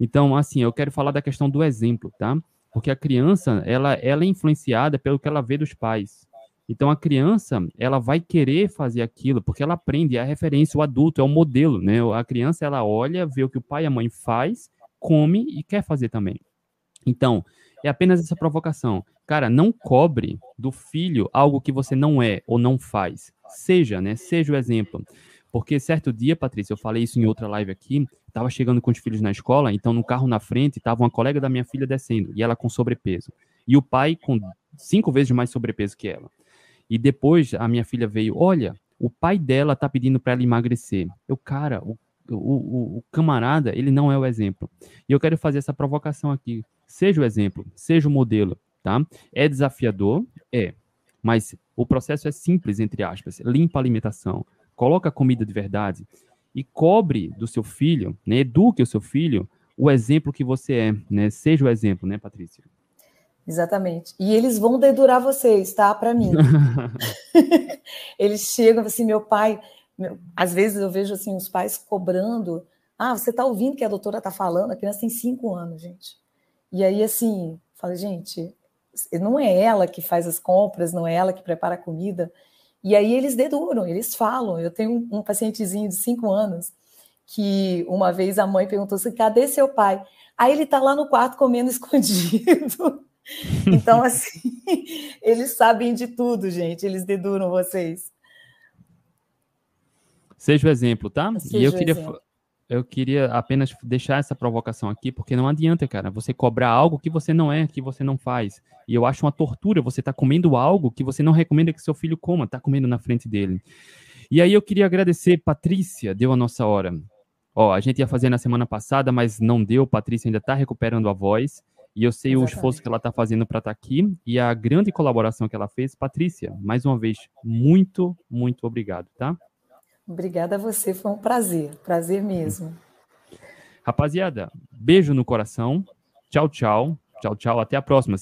Então, assim, eu quero falar da questão do exemplo, tá? Porque a criança, ela, ela é influenciada pelo que ela vê dos pais. Então a criança, ela vai querer fazer aquilo porque ela aprende, é a referência, o adulto é o modelo, né? A criança ela olha, vê o que o pai e a mãe faz, come e quer fazer também. Então, é apenas essa provocação. Cara, não cobre do filho algo que você não é ou não faz. Seja, né? Seja o exemplo. Porque certo dia, Patrícia, eu falei isso em outra live aqui, estava chegando com os filhos na escola, então no carro na frente estava uma colega da minha filha descendo, e ela com sobrepeso. E o pai com cinco vezes mais sobrepeso que ela. E depois a minha filha veio, olha, o pai dela tá pedindo para ela emagrecer. Eu, cara, o, o, o, camarada, ele não é o exemplo. E eu quero fazer essa provocação aqui. Seja o exemplo, seja o modelo, tá? É desafiador? É. Mas o processo é simples, entre aspas. Limpa a alimentação, coloca comida de verdade e cobre do seu filho, né? Eduque o seu filho o exemplo que você é, né? Seja o exemplo, né, Patrícia? Exatamente. E eles vão dedurar vocês, tá? Para mim. eles chegam assim, meu pai. Meu, às vezes eu vejo assim os pais cobrando. Ah, você está ouvindo que a doutora está falando? A criança tem cinco anos, gente. E aí, assim, falei, gente, não é ela que faz as compras, não é ela que prepara a comida. E aí eles deduram, eles falam. Eu tenho um, pacientezinho de cinco anos que uma vez a mãe perguntou assim: cadê seu pai? Aí ele está lá no quarto comendo escondido. Então, assim, eles sabem de tudo, gente. Eles deduram vocês. Seja o exemplo, tá? Seja e eu queria, eu queria apenas deixar essa provocação aqui, porque não adianta, cara, você cobrar algo que você não é, que você não faz. E eu acho uma tortura você tá comendo algo que você não recomenda que seu filho coma, tá comendo na frente dele. E aí eu queria agradecer, Patrícia, deu a nossa hora. Ó, a gente ia fazer na semana passada, mas não deu. Patrícia ainda tá recuperando a voz. E eu sei Exatamente. o esforço que ela está fazendo para estar tá aqui e a grande colaboração que ela fez. Patrícia, mais uma vez, muito, muito obrigado, tá? Obrigada a você, foi um prazer, prazer mesmo. Rapaziada, beijo no coração. Tchau, tchau. Tchau, tchau. Até a próxima.